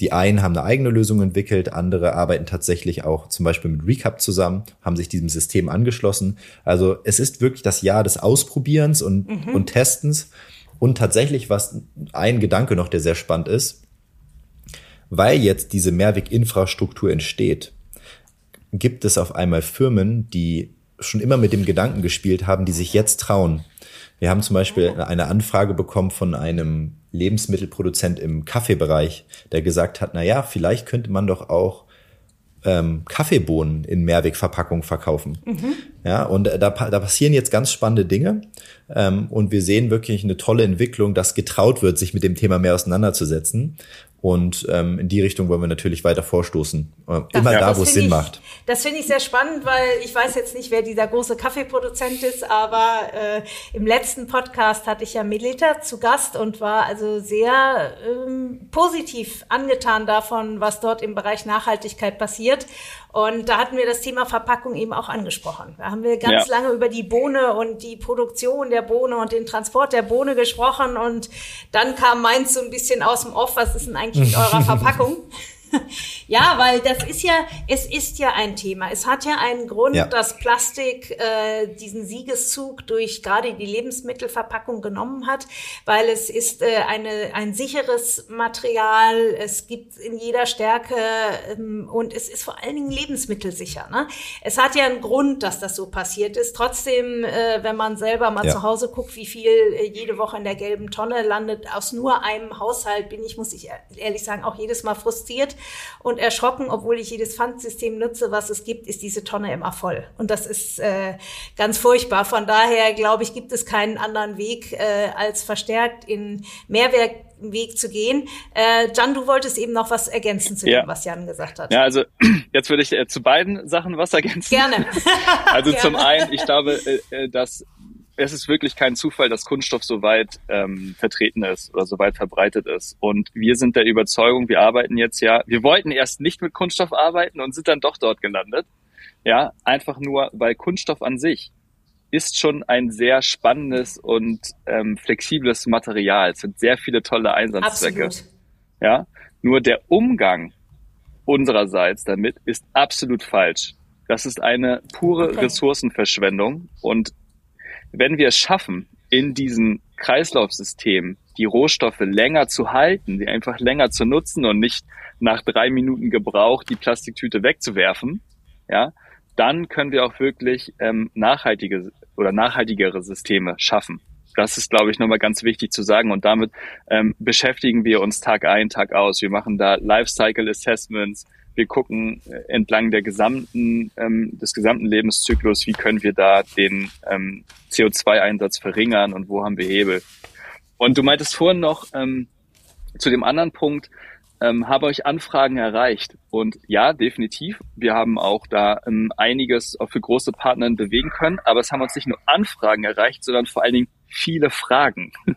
Die einen haben eine eigene Lösung entwickelt, andere arbeiten tatsächlich auch zum Beispiel mit Recap zusammen, haben sich diesem System angeschlossen. Also es ist wirklich das Jahr des Ausprobierens und, mhm. und Testens. Und tatsächlich, was ein Gedanke noch, der sehr spannend ist, weil jetzt diese Mehrweg-Infrastruktur entsteht, gibt es auf einmal Firmen, die schon immer mit dem Gedanken gespielt haben, die sich jetzt trauen. Wir haben zum Beispiel eine Anfrage bekommen von einem Lebensmittelproduzent im Kaffeebereich, der gesagt hat, na ja, vielleicht könnte man doch auch ähm, Kaffeebohnen in Mehrwegverpackung verkaufen. Mhm. Ja, und da, da passieren jetzt ganz spannende Dinge. Ähm, und wir sehen wirklich eine tolle Entwicklung, dass getraut wird, sich mit dem Thema mehr auseinanderzusetzen. Und ähm, in die Richtung wollen wir natürlich weiter vorstoßen. Äh, immer ja, da, wo es Sinn ich, macht. Das finde ich sehr spannend, weil ich weiß jetzt nicht, wer dieser große Kaffeeproduzent ist, aber äh, im letzten Podcast hatte ich ja Melita zu Gast und war also sehr ähm, positiv angetan davon, was dort im Bereich Nachhaltigkeit passiert. Und da hatten wir das Thema Verpackung eben auch angesprochen. Da haben wir ganz ja. lange über die Bohne und die Produktion der Bohne und den Transport der Bohne gesprochen. Und dann kam meins so ein bisschen aus dem Off, was ist denn eigentlich mit eurer <laughs> Verpackung? <laughs> ja, weil das ist ja, es ist ja ein Thema. Es hat ja einen Grund, ja. dass Plastik äh, diesen Siegeszug durch gerade die Lebensmittelverpackung genommen hat, weil es ist äh, eine, ein sicheres Material, es gibt in jeder Stärke ähm, und es ist vor allen Dingen lebensmittelsicher. Ne? Es hat ja einen Grund, dass das so passiert ist. Trotzdem, äh, wenn man selber mal ja. zu Hause guckt, wie viel äh, jede Woche in der gelben Tonne landet, aus nur einem Haushalt bin ich, muss ich ehrlich sagen, auch jedes Mal frustriert und erschrocken, obwohl ich jedes Pfandsystem nutze, was es gibt, ist diese Tonne immer voll. Und das ist äh, ganz furchtbar. Von daher, glaube ich, gibt es keinen anderen Weg, äh, als verstärkt in Mehrwertweg zu gehen. Äh, Jan, du wolltest eben noch was ergänzen zu ja. dem, was Jan gesagt hat. Ja, also <clears throat> jetzt würde ich äh, zu beiden Sachen was ergänzen. Gerne. <laughs> also <laughs> Gerne. zum einen, ich glaube, äh, äh dass es ist wirklich kein Zufall, dass Kunststoff so weit ähm, vertreten ist oder so weit verbreitet ist. Und wir sind der Überzeugung, wir arbeiten jetzt ja, wir wollten erst nicht mit Kunststoff arbeiten und sind dann doch dort gelandet. Ja, einfach nur, weil Kunststoff an sich ist schon ein sehr spannendes und ähm, flexibles Material. Es sind sehr viele tolle Einsatzzwecke. Absolut. Ja, nur der Umgang unsererseits damit ist absolut falsch. Das ist eine pure okay. Ressourcenverschwendung und wenn wir es schaffen, in diesem Kreislaufsystem die Rohstoffe länger zu halten, die einfach länger zu nutzen und nicht nach drei Minuten Gebrauch die Plastiktüte wegzuwerfen, ja, dann können wir auch wirklich ähm, nachhaltige oder nachhaltigere Systeme schaffen. Das ist, glaube ich, nochmal ganz wichtig zu sagen. Und damit ähm, beschäftigen wir uns Tag ein, Tag aus. Wir machen da Lifecycle Assessments. Wir gucken äh, entlang der gesamten, ähm, des gesamten Lebenszyklus, wie können wir da den ähm, CO2-Einsatz verringern und wo haben wir Hebel. Und du meintest vorhin noch ähm, zu dem anderen Punkt, ähm, habe euch Anfragen erreicht. Und ja, definitiv. Wir haben auch da ähm, einiges auch für große Partner bewegen können. Aber es haben uns nicht nur Anfragen erreicht, sondern vor allen Dingen viele Fragen. <laughs>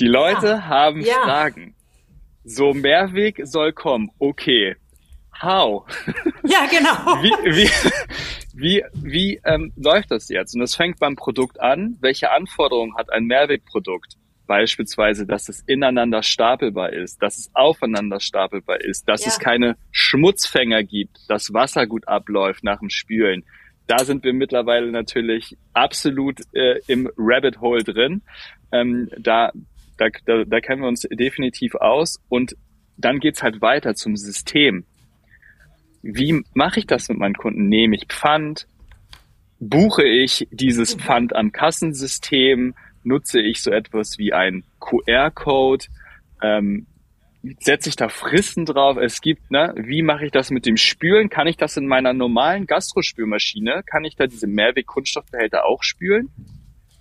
Die Leute ja. haben ja. Fragen. So Mehrweg soll kommen. Okay. How? Ja, genau. <laughs> wie wie, wie, wie ähm, läuft das jetzt? Und es fängt beim Produkt an. Welche Anforderungen hat ein Mehrwegprodukt? Beispielsweise, dass es ineinander stapelbar ist, dass es aufeinander stapelbar ist, dass ja. es keine Schmutzfänger gibt, dass Wasser gut abläuft nach dem Spülen. Da sind wir mittlerweile natürlich absolut äh, im Rabbit Hole drin. Ähm, da, da, da, da kennen wir uns definitiv aus. Und dann geht's halt weiter zum System. Wie mache ich das mit meinen Kunden? Nehme ich Pfand? Buche ich dieses Pfand am Kassensystem? nutze ich so etwas wie ein QR-Code, ähm, setze ich da Fristen drauf. Es gibt, ne, wie mache ich das mit dem Spülen? Kann ich das in meiner normalen Gastrospülmaschine? Kann ich da diese Mehrweg-Kunststoffbehälter auch spülen?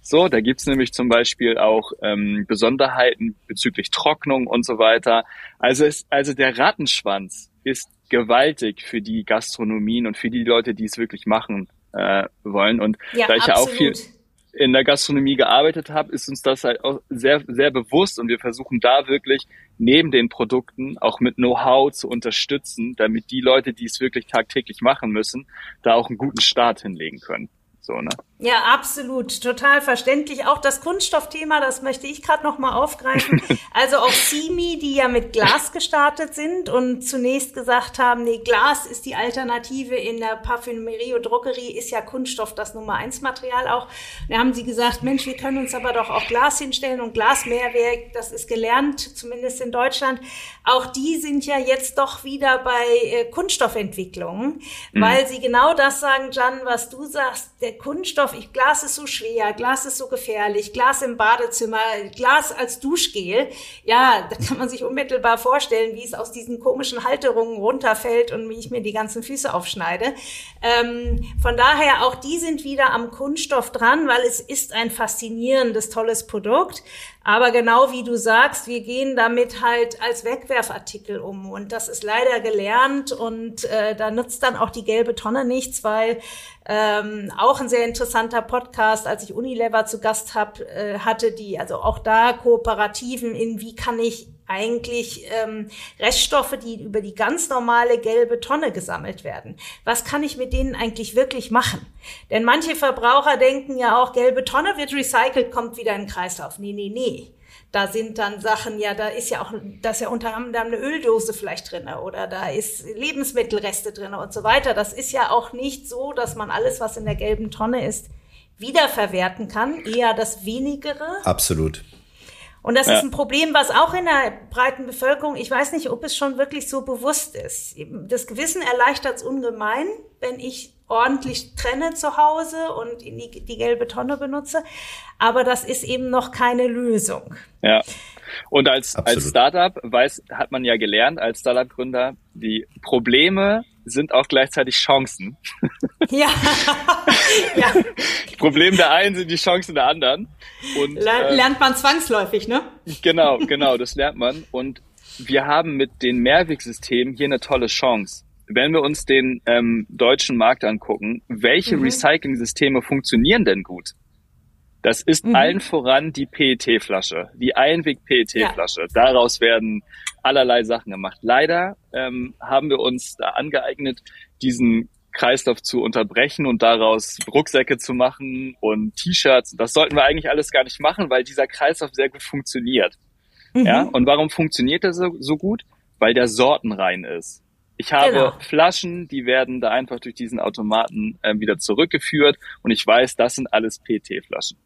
So, da gibt's nämlich zum Beispiel auch ähm, Besonderheiten bezüglich Trocknung und so weiter. Also, es, also der Rattenschwanz ist gewaltig für die Gastronomien und für die Leute, die es wirklich machen äh, wollen. Und ja, da ich ja auch viel in der Gastronomie gearbeitet habe, ist uns das halt auch sehr, sehr bewusst und wir versuchen da wirklich neben den Produkten auch mit Know-how zu unterstützen, damit die Leute, die es wirklich tagtäglich machen müssen, da auch einen guten Start hinlegen können. So, ne? Ja, absolut, total verständlich. Auch das Kunststoffthema, das möchte ich gerade noch mal aufgreifen. <laughs> Also auch Simi, die ja mit Glas gestartet sind und zunächst gesagt haben, nee, Glas ist die Alternative in der Parfümerie und Druckerie, ist ja Kunststoff das Nummer eins Material auch. Da haben sie gesagt, Mensch, wir können uns aber doch auch Glas hinstellen und Glasmehrwerk, das ist gelernt, zumindest in Deutschland. Auch die sind ja jetzt doch wieder bei äh, Kunststoffentwicklungen, mhm. weil sie genau das sagen, Jan, was du sagst, der Kunststoff ich, Glas ist so schwer, Glas ist so gefährlich, Glas im Badezimmer, Glas als Duschgel. Ja, da kann man sich unmittelbar vorstellen, wie es aus diesen komischen Halterungen runterfällt und wie ich mir die ganzen Füße aufschneide. Ähm, von daher, auch die sind wieder am Kunststoff dran, weil es ist ein faszinierendes, tolles Produkt. Aber genau wie du sagst, wir gehen damit halt als Wegwerfartikel um. Und das ist leider gelernt und äh, da nutzt dann auch die gelbe Tonne nichts, weil ähm, auch ein sehr interessanter Podcast, als ich Unilever zu Gast hab, äh, hatte, die also auch da Kooperativen in wie kann ich eigentlich ähm, Reststoffe, die über die ganz normale gelbe Tonne gesammelt werden. Was kann ich mit denen eigentlich wirklich machen? Denn manche Verbraucher denken ja auch, gelbe Tonne wird recycelt, kommt wieder in den Kreislauf. Nee, nee, nee. Da sind dann Sachen, ja, da ist ja auch, da ist ja unter anderem eine Öldose vielleicht drinne oder da ist Lebensmittelreste drinne und so weiter. Das ist ja auch nicht so, dass man alles, was in der gelben Tonne ist, wiederverwerten kann. Eher das Wenigere. Absolut. Und das ja. ist ein Problem, was auch in der breiten Bevölkerung, ich weiß nicht, ob es schon wirklich so bewusst ist. Das Gewissen erleichtert es ungemein, wenn ich ordentlich trenne zu Hause und die, die gelbe Tonne benutze. Aber das ist eben noch keine Lösung. Ja. Und als, als Startup weiß, hat man ja gelernt, als Startup-Gründer, die Probleme sind auch gleichzeitig Chancen. Ja. <laughs> ja. Problem der einen sind die Chancen der anderen. Und, äh, lernt man zwangsläufig, ne? Genau, <laughs> genau, das lernt man. Und wir haben mit den Mehrwegsystemen hier eine tolle Chance. Wenn wir uns den ähm, deutschen Markt angucken, welche mhm. Recycling-Systeme funktionieren denn gut? Das ist mhm. allen voran die PET-Flasche, die Einweg-PET-Flasche. Ja. Daraus werden allerlei Sachen gemacht. Leider ähm, haben wir uns da angeeignet, diesen Kreislauf zu unterbrechen und daraus Rucksäcke zu machen und T-Shirts. Das sollten wir eigentlich alles gar nicht machen, weil dieser Kreislauf sehr gut funktioniert. Mhm. Ja, und warum funktioniert er so, so gut? Weil der sortenrein ist. Ich habe genau. Flaschen, die werden da einfach durch diesen Automaten äh, wieder zurückgeführt und ich weiß, das sind alles PT-Flaschen.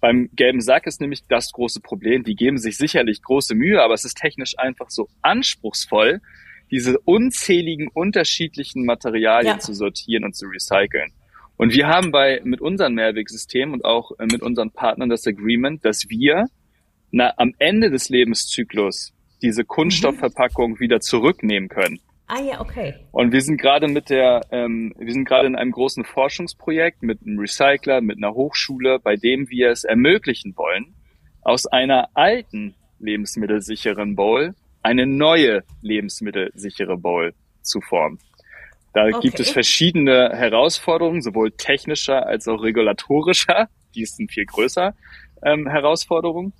Beim gelben Sack ist nämlich das große Problem. Die geben sich sicherlich große Mühe, aber es ist technisch einfach so anspruchsvoll, diese unzähligen unterschiedlichen Materialien ja. zu sortieren und zu recyceln. Und wir haben bei, mit unserem Mehrwegsystemen und auch äh, mit unseren Partnern das Agreement, dass wir na, am Ende des Lebenszyklus diese Kunststoffverpackung mhm. wieder zurücknehmen können. Ah ja, okay. Und wir sind gerade mit der, ähm, wir sind gerade in einem großen Forschungsprojekt mit einem Recycler, mit einer Hochschule, bei dem wir es ermöglichen wollen, aus einer alten lebensmittelsicheren Bowl eine neue lebensmittelsichere Bowl zu formen. Da okay. gibt es verschiedene Herausforderungen, sowohl technischer als auch regulatorischer. Die sind viel größer ähm, Herausforderungen.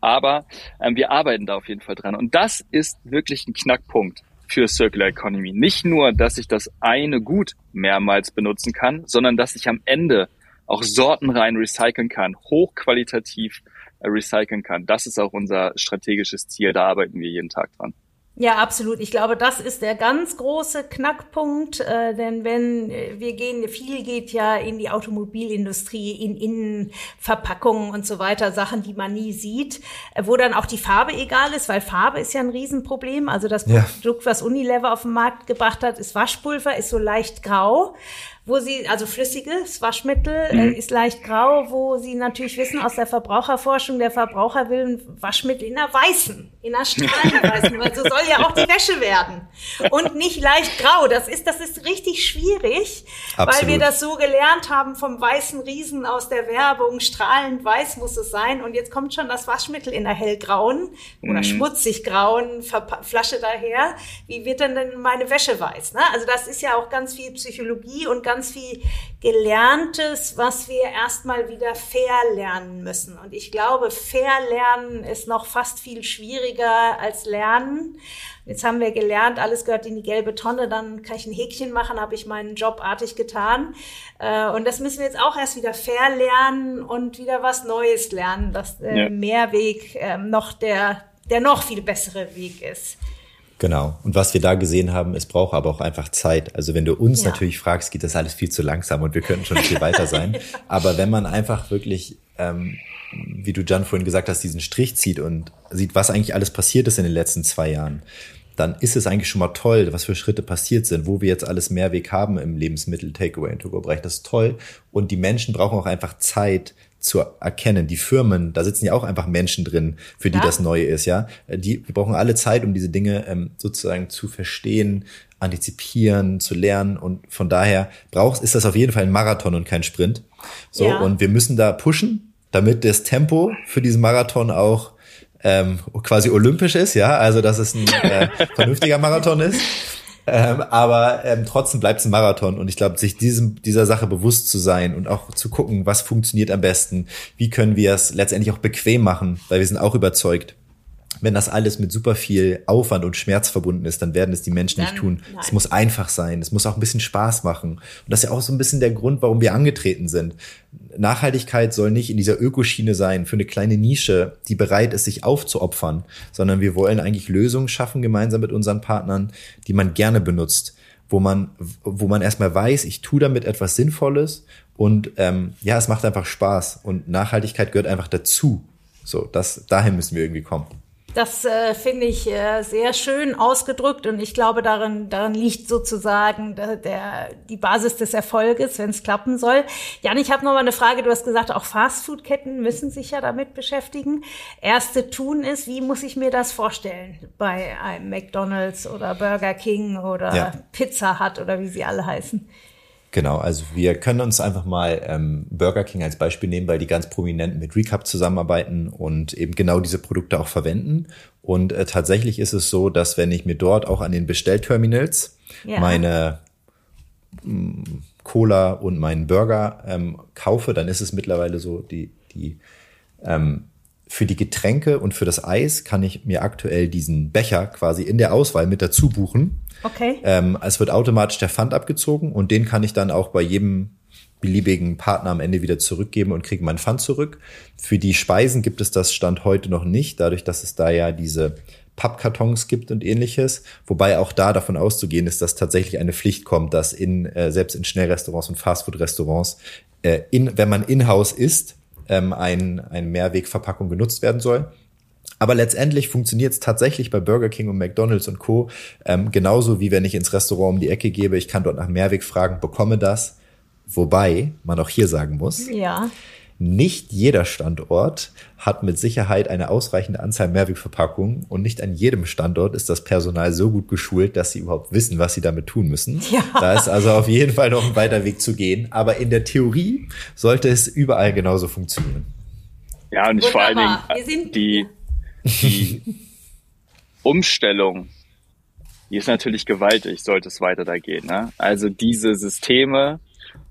Aber ähm, wir arbeiten da auf jeden Fall dran. Und das ist wirklich ein Knackpunkt für Circular Economy. Nicht nur, dass ich das eine Gut mehrmals benutzen kann, sondern dass ich am Ende auch sortenrein recyceln kann, hochqualitativ äh, recyceln kann. Das ist auch unser strategisches Ziel. Da arbeiten wir jeden Tag dran. Ja, absolut. Ich glaube, das ist der ganz große Knackpunkt, äh, denn wenn äh, wir gehen, viel geht ja in die Automobilindustrie, in Innenverpackungen und so weiter, Sachen, die man nie sieht, äh, wo dann auch die Farbe egal ist, weil Farbe ist ja ein Riesenproblem. Also das ja. Produkt, was Unilever auf den Markt gebracht hat, ist Waschpulver, ist so leicht grau wo sie, also flüssiges Waschmittel äh, mhm. ist leicht grau, wo sie natürlich wissen aus der Verbraucherforschung, der Verbraucher will ein Waschmittel in einer weißen, in einer strahlenweißen, <laughs> weil so soll ja auch die Wäsche werden. Und nicht leicht grau. Das ist, das ist richtig schwierig, Absolut. weil wir das so gelernt haben vom weißen Riesen aus der Werbung. Strahlend weiß muss es sein. Und jetzt kommt schon das Waschmittel in der hellgrauen oder mhm. schmutzig grauen Flasche daher. Wie wird denn denn meine Wäsche weiß? Ne? Also das ist ja auch ganz viel Psychologie und ganz viel Gelerntes, was wir erstmal wieder verlernen müssen. Und ich glaube, verlernen ist noch fast viel schwieriger als lernen. Jetzt haben wir gelernt, alles gehört in die gelbe Tonne, dann kann ich ein Häkchen machen, habe ich meinen Job artig getan. Äh, und das müssen wir jetzt auch erst wieder verlernen und wieder was Neues lernen, dass der ja. Mehrweg ähm, noch der, der noch viel bessere Weg ist. Genau. Und was wir da gesehen haben, es braucht aber auch einfach Zeit. Also wenn du uns ja. natürlich fragst, geht das alles viel zu langsam und wir könnten schon viel weiter sein. <laughs> Aber wenn man einfach wirklich, ähm, wie du Jan vorhin gesagt hast, diesen Strich zieht und sieht, was eigentlich alles passiert ist in den letzten zwei Jahren, dann ist es eigentlich schon mal toll, was für Schritte passiert sind, wo wir jetzt alles Mehrweg haben im Lebensmittel-Takeaway- und To-Go-Bereich. Das ist toll. Und die Menschen brauchen auch einfach Zeit, zu erkennen. Die Firmen, da sitzen ja auch einfach Menschen drin, für die ja. das Neue ist, ja. Die, wir brauchen alle Zeit, um diese Dinge ähm, sozusagen zu verstehen, antizipieren, zu lernen. Und von daher brauchst, ist das auf jeden Fall ein Marathon und kein Sprint. So, ja. und wir müssen da pushen, damit das Tempo für diesen Marathon auch ähm, quasi olympisch ist, ja, also dass es ein äh, vernünftiger Marathon ist. Ähm, aber ähm, trotzdem bleibt es ein Marathon und ich glaube, sich diesem, dieser Sache bewusst zu sein und auch zu gucken, was funktioniert am besten, wie können wir es letztendlich auch bequem machen, weil wir sind auch überzeugt, wenn das alles mit super viel Aufwand und Schmerz verbunden ist, dann werden es die Menschen dann, nicht tun. Nein. Es muss einfach sein, es muss auch ein bisschen Spaß machen. Und das ist ja auch so ein bisschen der Grund, warum wir angetreten sind. Nachhaltigkeit soll nicht in dieser Ökoschiene sein für eine kleine Nische, die bereit ist, sich aufzuopfern, sondern wir wollen eigentlich Lösungen schaffen gemeinsam mit unseren Partnern, die man gerne benutzt, wo man, wo man erstmal weiß, ich tue damit etwas Sinnvolles und ähm, ja, es macht einfach Spaß und Nachhaltigkeit gehört einfach dazu. So, das dahin müssen wir irgendwie kommen. Das äh, finde ich äh, sehr schön ausgedrückt und ich glaube, darin, darin liegt sozusagen der, der, die Basis des Erfolges, wenn es klappen soll. Jan, ich habe noch mal eine Frage. Du hast gesagt, auch Fastfood-Ketten müssen sich ja damit beschäftigen. Erste Tun ist, wie muss ich mir das vorstellen bei einem McDonald's oder Burger King oder ja. Pizza Hut oder wie sie alle heißen? Genau, also wir können uns einfach mal ähm, Burger King als Beispiel nehmen, weil die ganz prominent mit Recap zusammenarbeiten und eben genau diese Produkte auch verwenden. Und äh, tatsächlich ist es so, dass wenn ich mir dort auch an den Bestellterminals ja. meine mh, mm, Cola und meinen Burger ähm, kaufe, dann ist es mittlerweile so, die, die ähm, für die Getränke und für das Eis kann ich mir aktuell diesen Becher quasi in der Auswahl mit dazu buchen. Okay. Ähm, es wird automatisch der Pfand abgezogen und den kann ich dann auch bei jedem beliebigen Partner am Ende wieder zurückgeben und kriege mein Pfand zurück. Für die Speisen gibt es das Stand heute noch nicht, dadurch, dass es da ja diese Pappkartons gibt und ähnliches. Wobei auch da davon auszugehen ist, dass tatsächlich eine Pflicht kommt, dass in, äh, selbst in Schnellrestaurants und Fastfood-Restaurants, äh, in, wenn man in-house isst, ähm, ein, eine Mehrwegverpackung genutzt werden soll. Aber letztendlich funktioniert es tatsächlich bei Burger King und McDonald's und Co. Ähm, genauso wie wenn ich ins Restaurant um die Ecke gebe, ich kann dort nach Mehrweg fragen, bekomme das. Wobei man auch hier sagen muss, ja. Nicht jeder Standort hat mit Sicherheit eine ausreichende Anzahl Mehrwegverpackungen und nicht an jedem Standort ist das Personal so gut geschult, dass sie überhaupt wissen, was sie damit tun müssen. Ja. Da ist also auf jeden Fall noch ein weiter Weg zu gehen. Aber in der Theorie sollte es überall genauso funktionieren. Ja, und ich vor allen Dingen die, die Umstellung, die ist natürlich gewaltig, sollte es weiter da gehen. Ne? Also diese Systeme,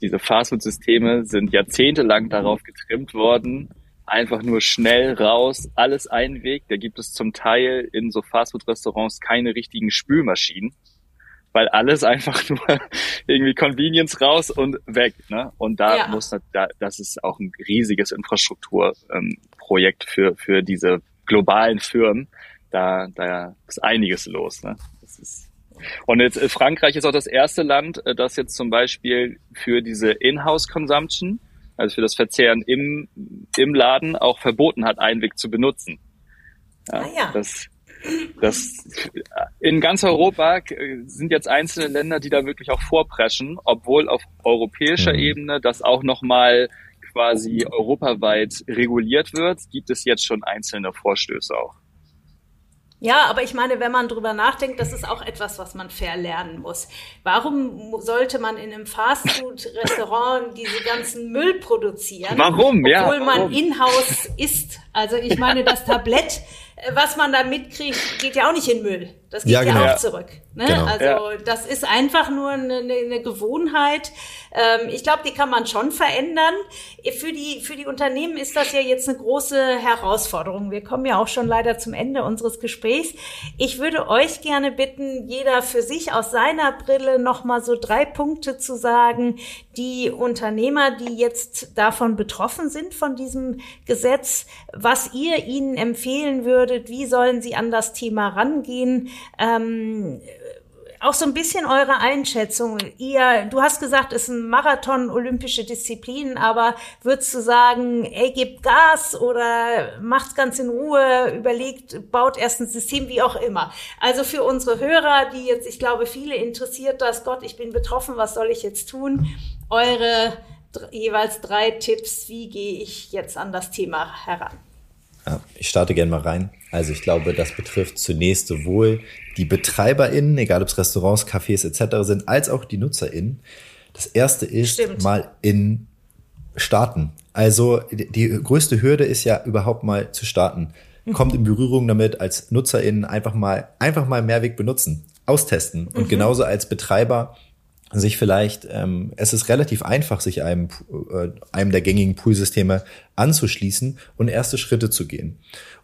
diese Fastfood-Systeme sind jahrzehntelang darauf getrimmt worden, einfach nur schnell raus, alles Einweg. Da gibt es zum Teil in so Fastfood-Restaurants keine richtigen Spülmaschinen, weil alles <laughs> einfach nur irgendwie Convenience raus und weg. Ne? Und da ja. muss da, das ist auch ein riesiges Infrastrukturprojekt ähm, für für diese globalen Firmen. Da da ist einiges los. Ne? Und jetzt äh, Frankreich ist auch das erste Land, äh, das jetzt zum Beispiel für diese In-house-Consumption, also für das Verzehren im, im Laden, auch verboten hat, Einweg zu benutzen. Ja, ah, ja. Das, das in ganz Europa sind jetzt einzelne Länder, die da wirklich auch vorpreschen, obwohl auf europäischer mhm. Ebene das auch nochmal quasi europaweit reguliert wird, gibt es jetzt schon einzelne Vorstöße auch. Ja, aber ich meine, wenn man drüber nachdenkt, das ist auch etwas, was man verlernen muss. Warum sollte man in einem Fastfood-Restaurant diese ganzen Müll produzieren? Warum? Obwohl ja, warum? man in-house isst. Also ich meine, das Tablett was man da mitkriegt, geht ja auch nicht in Müll. Das geht ja, genau. ja auch zurück. Ne? Genau. Also ja. das ist einfach nur eine, eine Gewohnheit. Ähm, ich glaube, die kann man schon verändern. Für die, für die Unternehmen ist das ja jetzt eine große Herausforderung. Wir kommen ja auch schon leider zum Ende unseres Gesprächs. Ich würde euch gerne bitten, jeder für sich aus seiner Brille nochmal so drei Punkte zu sagen, die Unternehmer, die jetzt davon betroffen sind, von diesem Gesetz, was ihr ihnen empfehlen würdet, wie sollen sie an das Thema rangehen? Ähm, auch so ein bisschen eure Einschätzung. Ihr, du hast gesagt, es ist ein Marathon, olympische Disziplin, aber würdest du sagen, ey, gebt Gas oder macht's ganz in Ruhe, überlegt, baut erst ein System, wie auch immer. Also für unsere Hörer, die jetzt, ich glaube, viele interessiert das, Gott, ich bin betroffen, was soll ich jetzt tun? eure jeweils drei Tipps, wie gehe ich jetzt an das Thema heran? Ja, ich starte gerne mal rein. Also ich glaube, das betrifft zunächst sowohl die BetreiberInnen, egal ob es Restaurants, Cafés etc. sind, als auch die NutzerInnen. Das erste ist Stimmt. mal in starten. Also die größte Hürde ist ja überhaupt mal zu starten. Mhm. Kommt in Berührung damit als NutzerInnen einfach mal, einfach mal Mehrweg benutzen, austesten. Und mhm. genauso als Betreiber sich vielleicht, ähm, es ist relativ einfach, sich einem, äh, einem der gängigen Poolsysteme anzuschließen und erste Schritte zu gehen.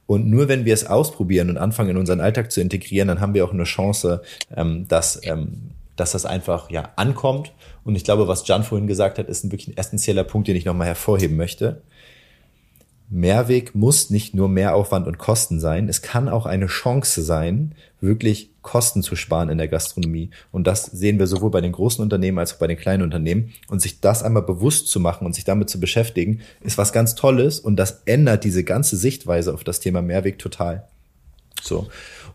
Und nur wenn wir es ausprobieren und anfangen, in unseren Alltag zu integrieren, dann haben wir auch eine Chance, ähm, dass, ähm, dass das einfach ja ankommt. Und ich glaube, was Jan vorhin gesagt hat, ist ein wirklich ein essentieller Punkt, den ich nochmal hervorheben möchte. Mehrweg muss nicht nur Mehraufwand und Kosten sein. Es kann auch eine Chance sein, wirklich Kosten zu sparen in der Gastronomie. Und das sehen wir sowohl bei den großen Unternehmen als auch bei den kleinen Unternehmen. Und sich das einmal bewusst zu machen und sich damit zu beschäftigen, ist was ganz Tolles. Und das ändert diese ganze Sichtweise auf das Thema Mehrweg total. So.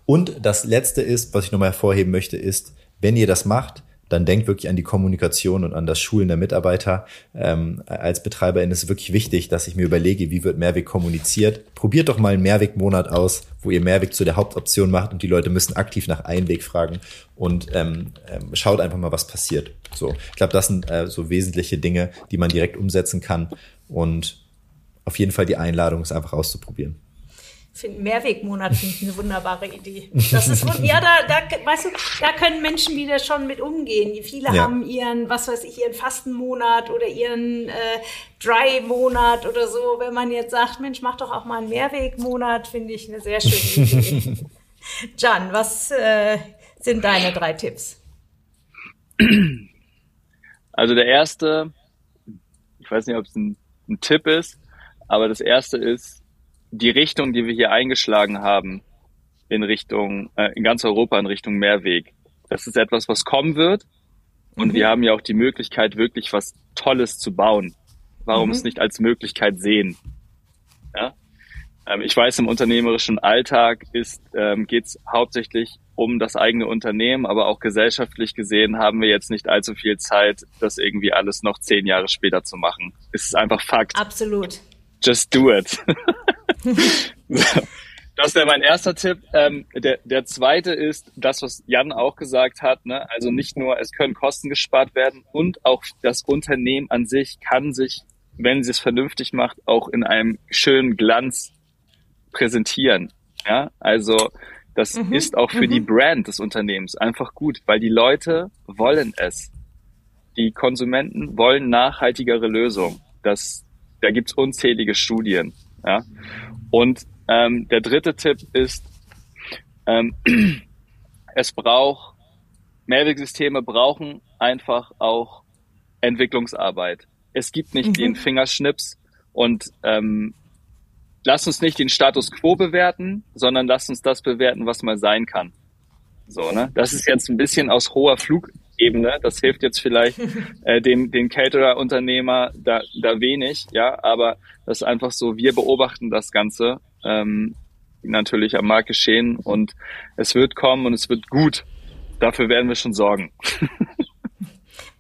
Und das letzte ist, was ich nochmal hervorheben möchte, ist, wenn ihr das macht, dann denkt wirklich an die Kommunikation und an das Schulen der Mitarbeiter. Ähm, als Betreiberin ist es wirklich wichtig, dass ich mir überlege, wie wird Mehrweg kommuniziert. Probiert doch mal einen Mehrwegmonat aus, wo ihr Mehrweg zu der Hauptoption macht und die Leute müssen aktiv nach Einweg fragen und ähm, ähm, schaut einfach mal, was passiert. So, ich glaube, das sind äh, so wesentliche Dinge, die man direkt umsetzen kann und auf jeden Fall die Einladung ist einfach auszuprobieren finde Mehrwegmonat finde ich eine wunderbare Idee. Das ist ja da, da weißt du, da können Menschen wieder schon mit umgehen. Viele ja. haben ihren, was weiß ich, ihren Fastenmonat oder ihren äh, Dry-Monat oder so. Wenn man jetzt sagt, Mensch, mach doch auch mal einen Mehrwegmonat, finde ich eine sehr schöne Idee. <laughs> Jan, was äh, sind deine drei Tipps? Also der erste, ich weiß nicht, ob es ein, ein Tipp ist, aber das erste ist, die Richtung, die wir hier eingeschlagen haben, in Richtung, äh, in ganz Europa in Richtung Mehrweg. Das ist etwas, was kommen wird. Und mhm. wir haben ja auch die Möglichkeit, wirklich was Tolles zu bauen. warum mhm. es nicht als Möglichkeit sehen? Ja? Ähm, ich weiß, im unternehmerischen Alltag ist, ähm, geht es hauptsächlich um das eigene Unternehmen, aber auch gesellschaftlich gesehen haben wir jetzt nicht allzu viel Zeit, das irgendwie alles noch zehn Jahre später zu machen. Es ist einfach Fakt. Absolut. Just do it. <laughs> <laughs> Das wäre mein erster Tipp. Ähm, der, der zweite ist das, was Jan auch gesagt hat. Ne? Also nicht nur, es können Kosten gespart werden und auch das Unternehmen an sich kann sich, wenn sie es vernünftig macht, auch in einem schönen Glanz präsentieren. Ja, also das mhm. ist auch für mhm. die Brand des Unternehmens einfach gut, weil die Leute wollen es. Die Konsumenten wollen nachhaltigere Lösungen. Das, da gibt's unzählige Studien. Ja? Und ähm, der dritte Tipp ist, ähm, <clears throat> es braucht, Mehrwegsysteme brauchen einfach auch Entwicklungsarbeit. Es gibt nicht mhm. den Fingerschnips und ähm, lass uns nicht den Status quo bewerten, sondern lass uns das bewerten, was mal sein kann. So, ne? Das ist jetzt ein bisschen aus hoher Flugebene. Das hilft jetzt vielleicht <laughs> äh, den, den Caterer-Unternehmer da, da wenig, ja, aber das ist einfach so, wir beobachten das Ganze ähm, natürlich am Markt geschehen und es wird kommen und es wird gut. Dafür werden wir schon sorgen. <laughs>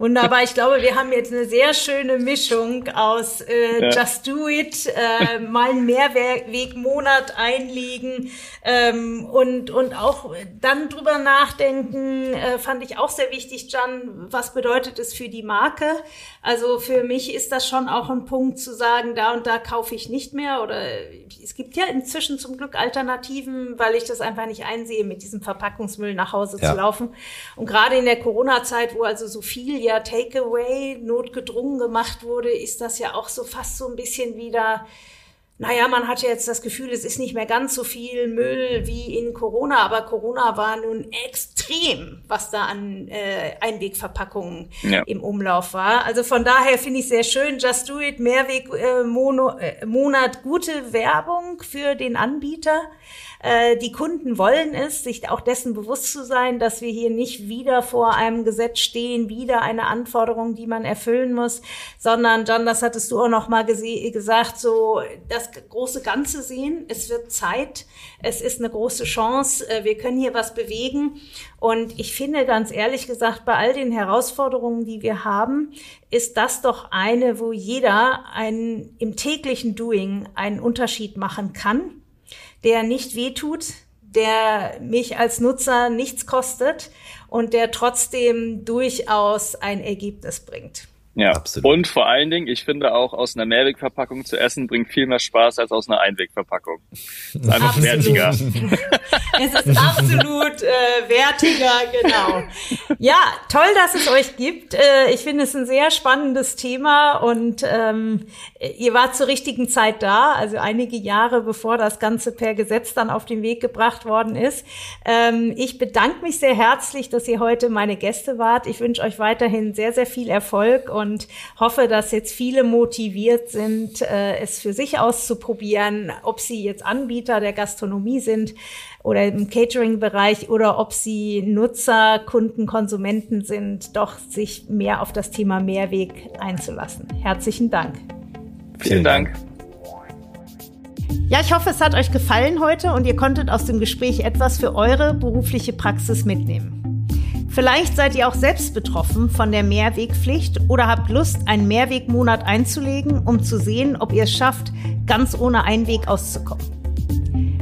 Wunderbar. Ich glaube, wir haben jetzt eine sehr schöne Mischung aus äh, ja. Just Do It, äh, mal einen Mehrwegmonat einlegen ähm, und, und auch dann drüber nachdenken, äh, fand ich auch sehr wichtig, Jan, was bedeutet es für die Marke? Also für mich ist das schon auch ein Punkt zu sagen, da und da kaufe ich nicht mehr oder es gibt ja inzwischen zum Glück Alternativen, weil ich das einfach nicht einsehe, mit diesem Verpackungsmüll nach Hause ja. zu laufen. Und gerade in der Corona-Zeit, wo also so viel ja Takeaway notgedrungen gemacht wurde, ist das ja auch so fast so ein bisschen wieder naja, man hat ja jetzt das Gefühl, es ist nicht mehr ganz so viel Müll wie in Corona, aber Corona war nun extrem, was da an äh, Einwegverpackungen ja. im Umlauf war. Also von daher finde ich sehr schön, Just Do It, Mehrweg äh, Mono, äh, Monat, gute Werbung für den Anbieter. Äh, die Kunden wollen es, sich auch dessen bewusst zu sein, dass wir hier nicht wieder vor einem Gesetz stehen, wieder eine Anforderung, die man erfüllen muss, sondern, John, das hattest du auch noch mal gesagt, so das große Ganze sehen. Es wird Zeit. Es ist eine große Chance. Äh, wir können hier was bewegen. Und ich finde ganz ehrlich gesagt, bei all den Herausforderungen, die wir haben, ist das doch eine, wo jeder einen, im täglichen Doing einen Unterschied machen kann der nicht wehtut, der mich als Nutzer nichts kostet und der trotzdem durchaus ein Ergebnis bringt. Ja, absolut. Und vor allen Dingen, ich finde auch aus einer Mehrwegverpackung zu essen bringt viel mehr Spaß als aus einer Einwegverpackung. Es <laughs> ist einfach absolut. wertiger. <laughs> es ist absolut äh, wertiger, genau. Ja, toll, dass es euch gibt. Äh, ich finde es ein sehr spannendes Thema und ähm, ihr wart zur richtigen Zeit da, also einige Jahre bevor das Ganze per Gesetz dann auf den Weg gebracht worden ist. Ähm, ich bedanke mich sehr herzlich, dass ihr heute meine Gäste wart. Ich wünsche euch weiterhin sehr, sehr viel Erfolg und hoffe, dass jetzt viele motiviert sind, äh, es für sich auszuprobieren, ob sie jetzt Anbieter der Gastronomie sind oder im Catering-Bereich oder ob sie Nutzer, Kunden, Konsumenten sind, doch sich mehr auf das Thema Mehrweg einzulassen. Herzlichen Dank. Vielen Dank. Ja, ich hoffe, es hat euch gefallen heute und ihr konntet aus dem Gespräch etwas für eure berufliche Praxis mitnehmen. Vielleicht seid ihr auch selbst betroffen von der Mehrwegpflicht oder habt Lust, einen Mehrwegmonat einzulegen, um zu sehen, ob ihr es schafft, ganz ohne Einweg auszukommen.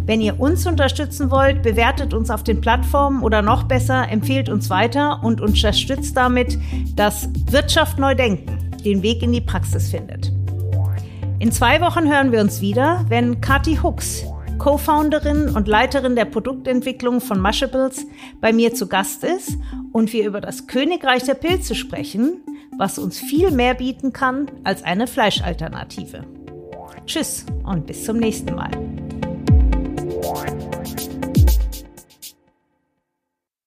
Wenn ihr uns unterstützen wollt, bewertet uns auf den Plattformen oder noch besser, empfehlt uns weiter und unterstützt damit, dass Wirtschaft neu denken den Weg in die Praxis findet. In zwei Wochen hören wir uns wieder, wenn Kathi Hooks Co-Founderin und Leiterin der Produktentwicklung von Mushables, bei mir zu Gast ist und wir über das Königreich der Pilze sprechen, was uns viel mehr bieten kann als eine Fleischalternative. Tschüss und bis zum nächsten Mal.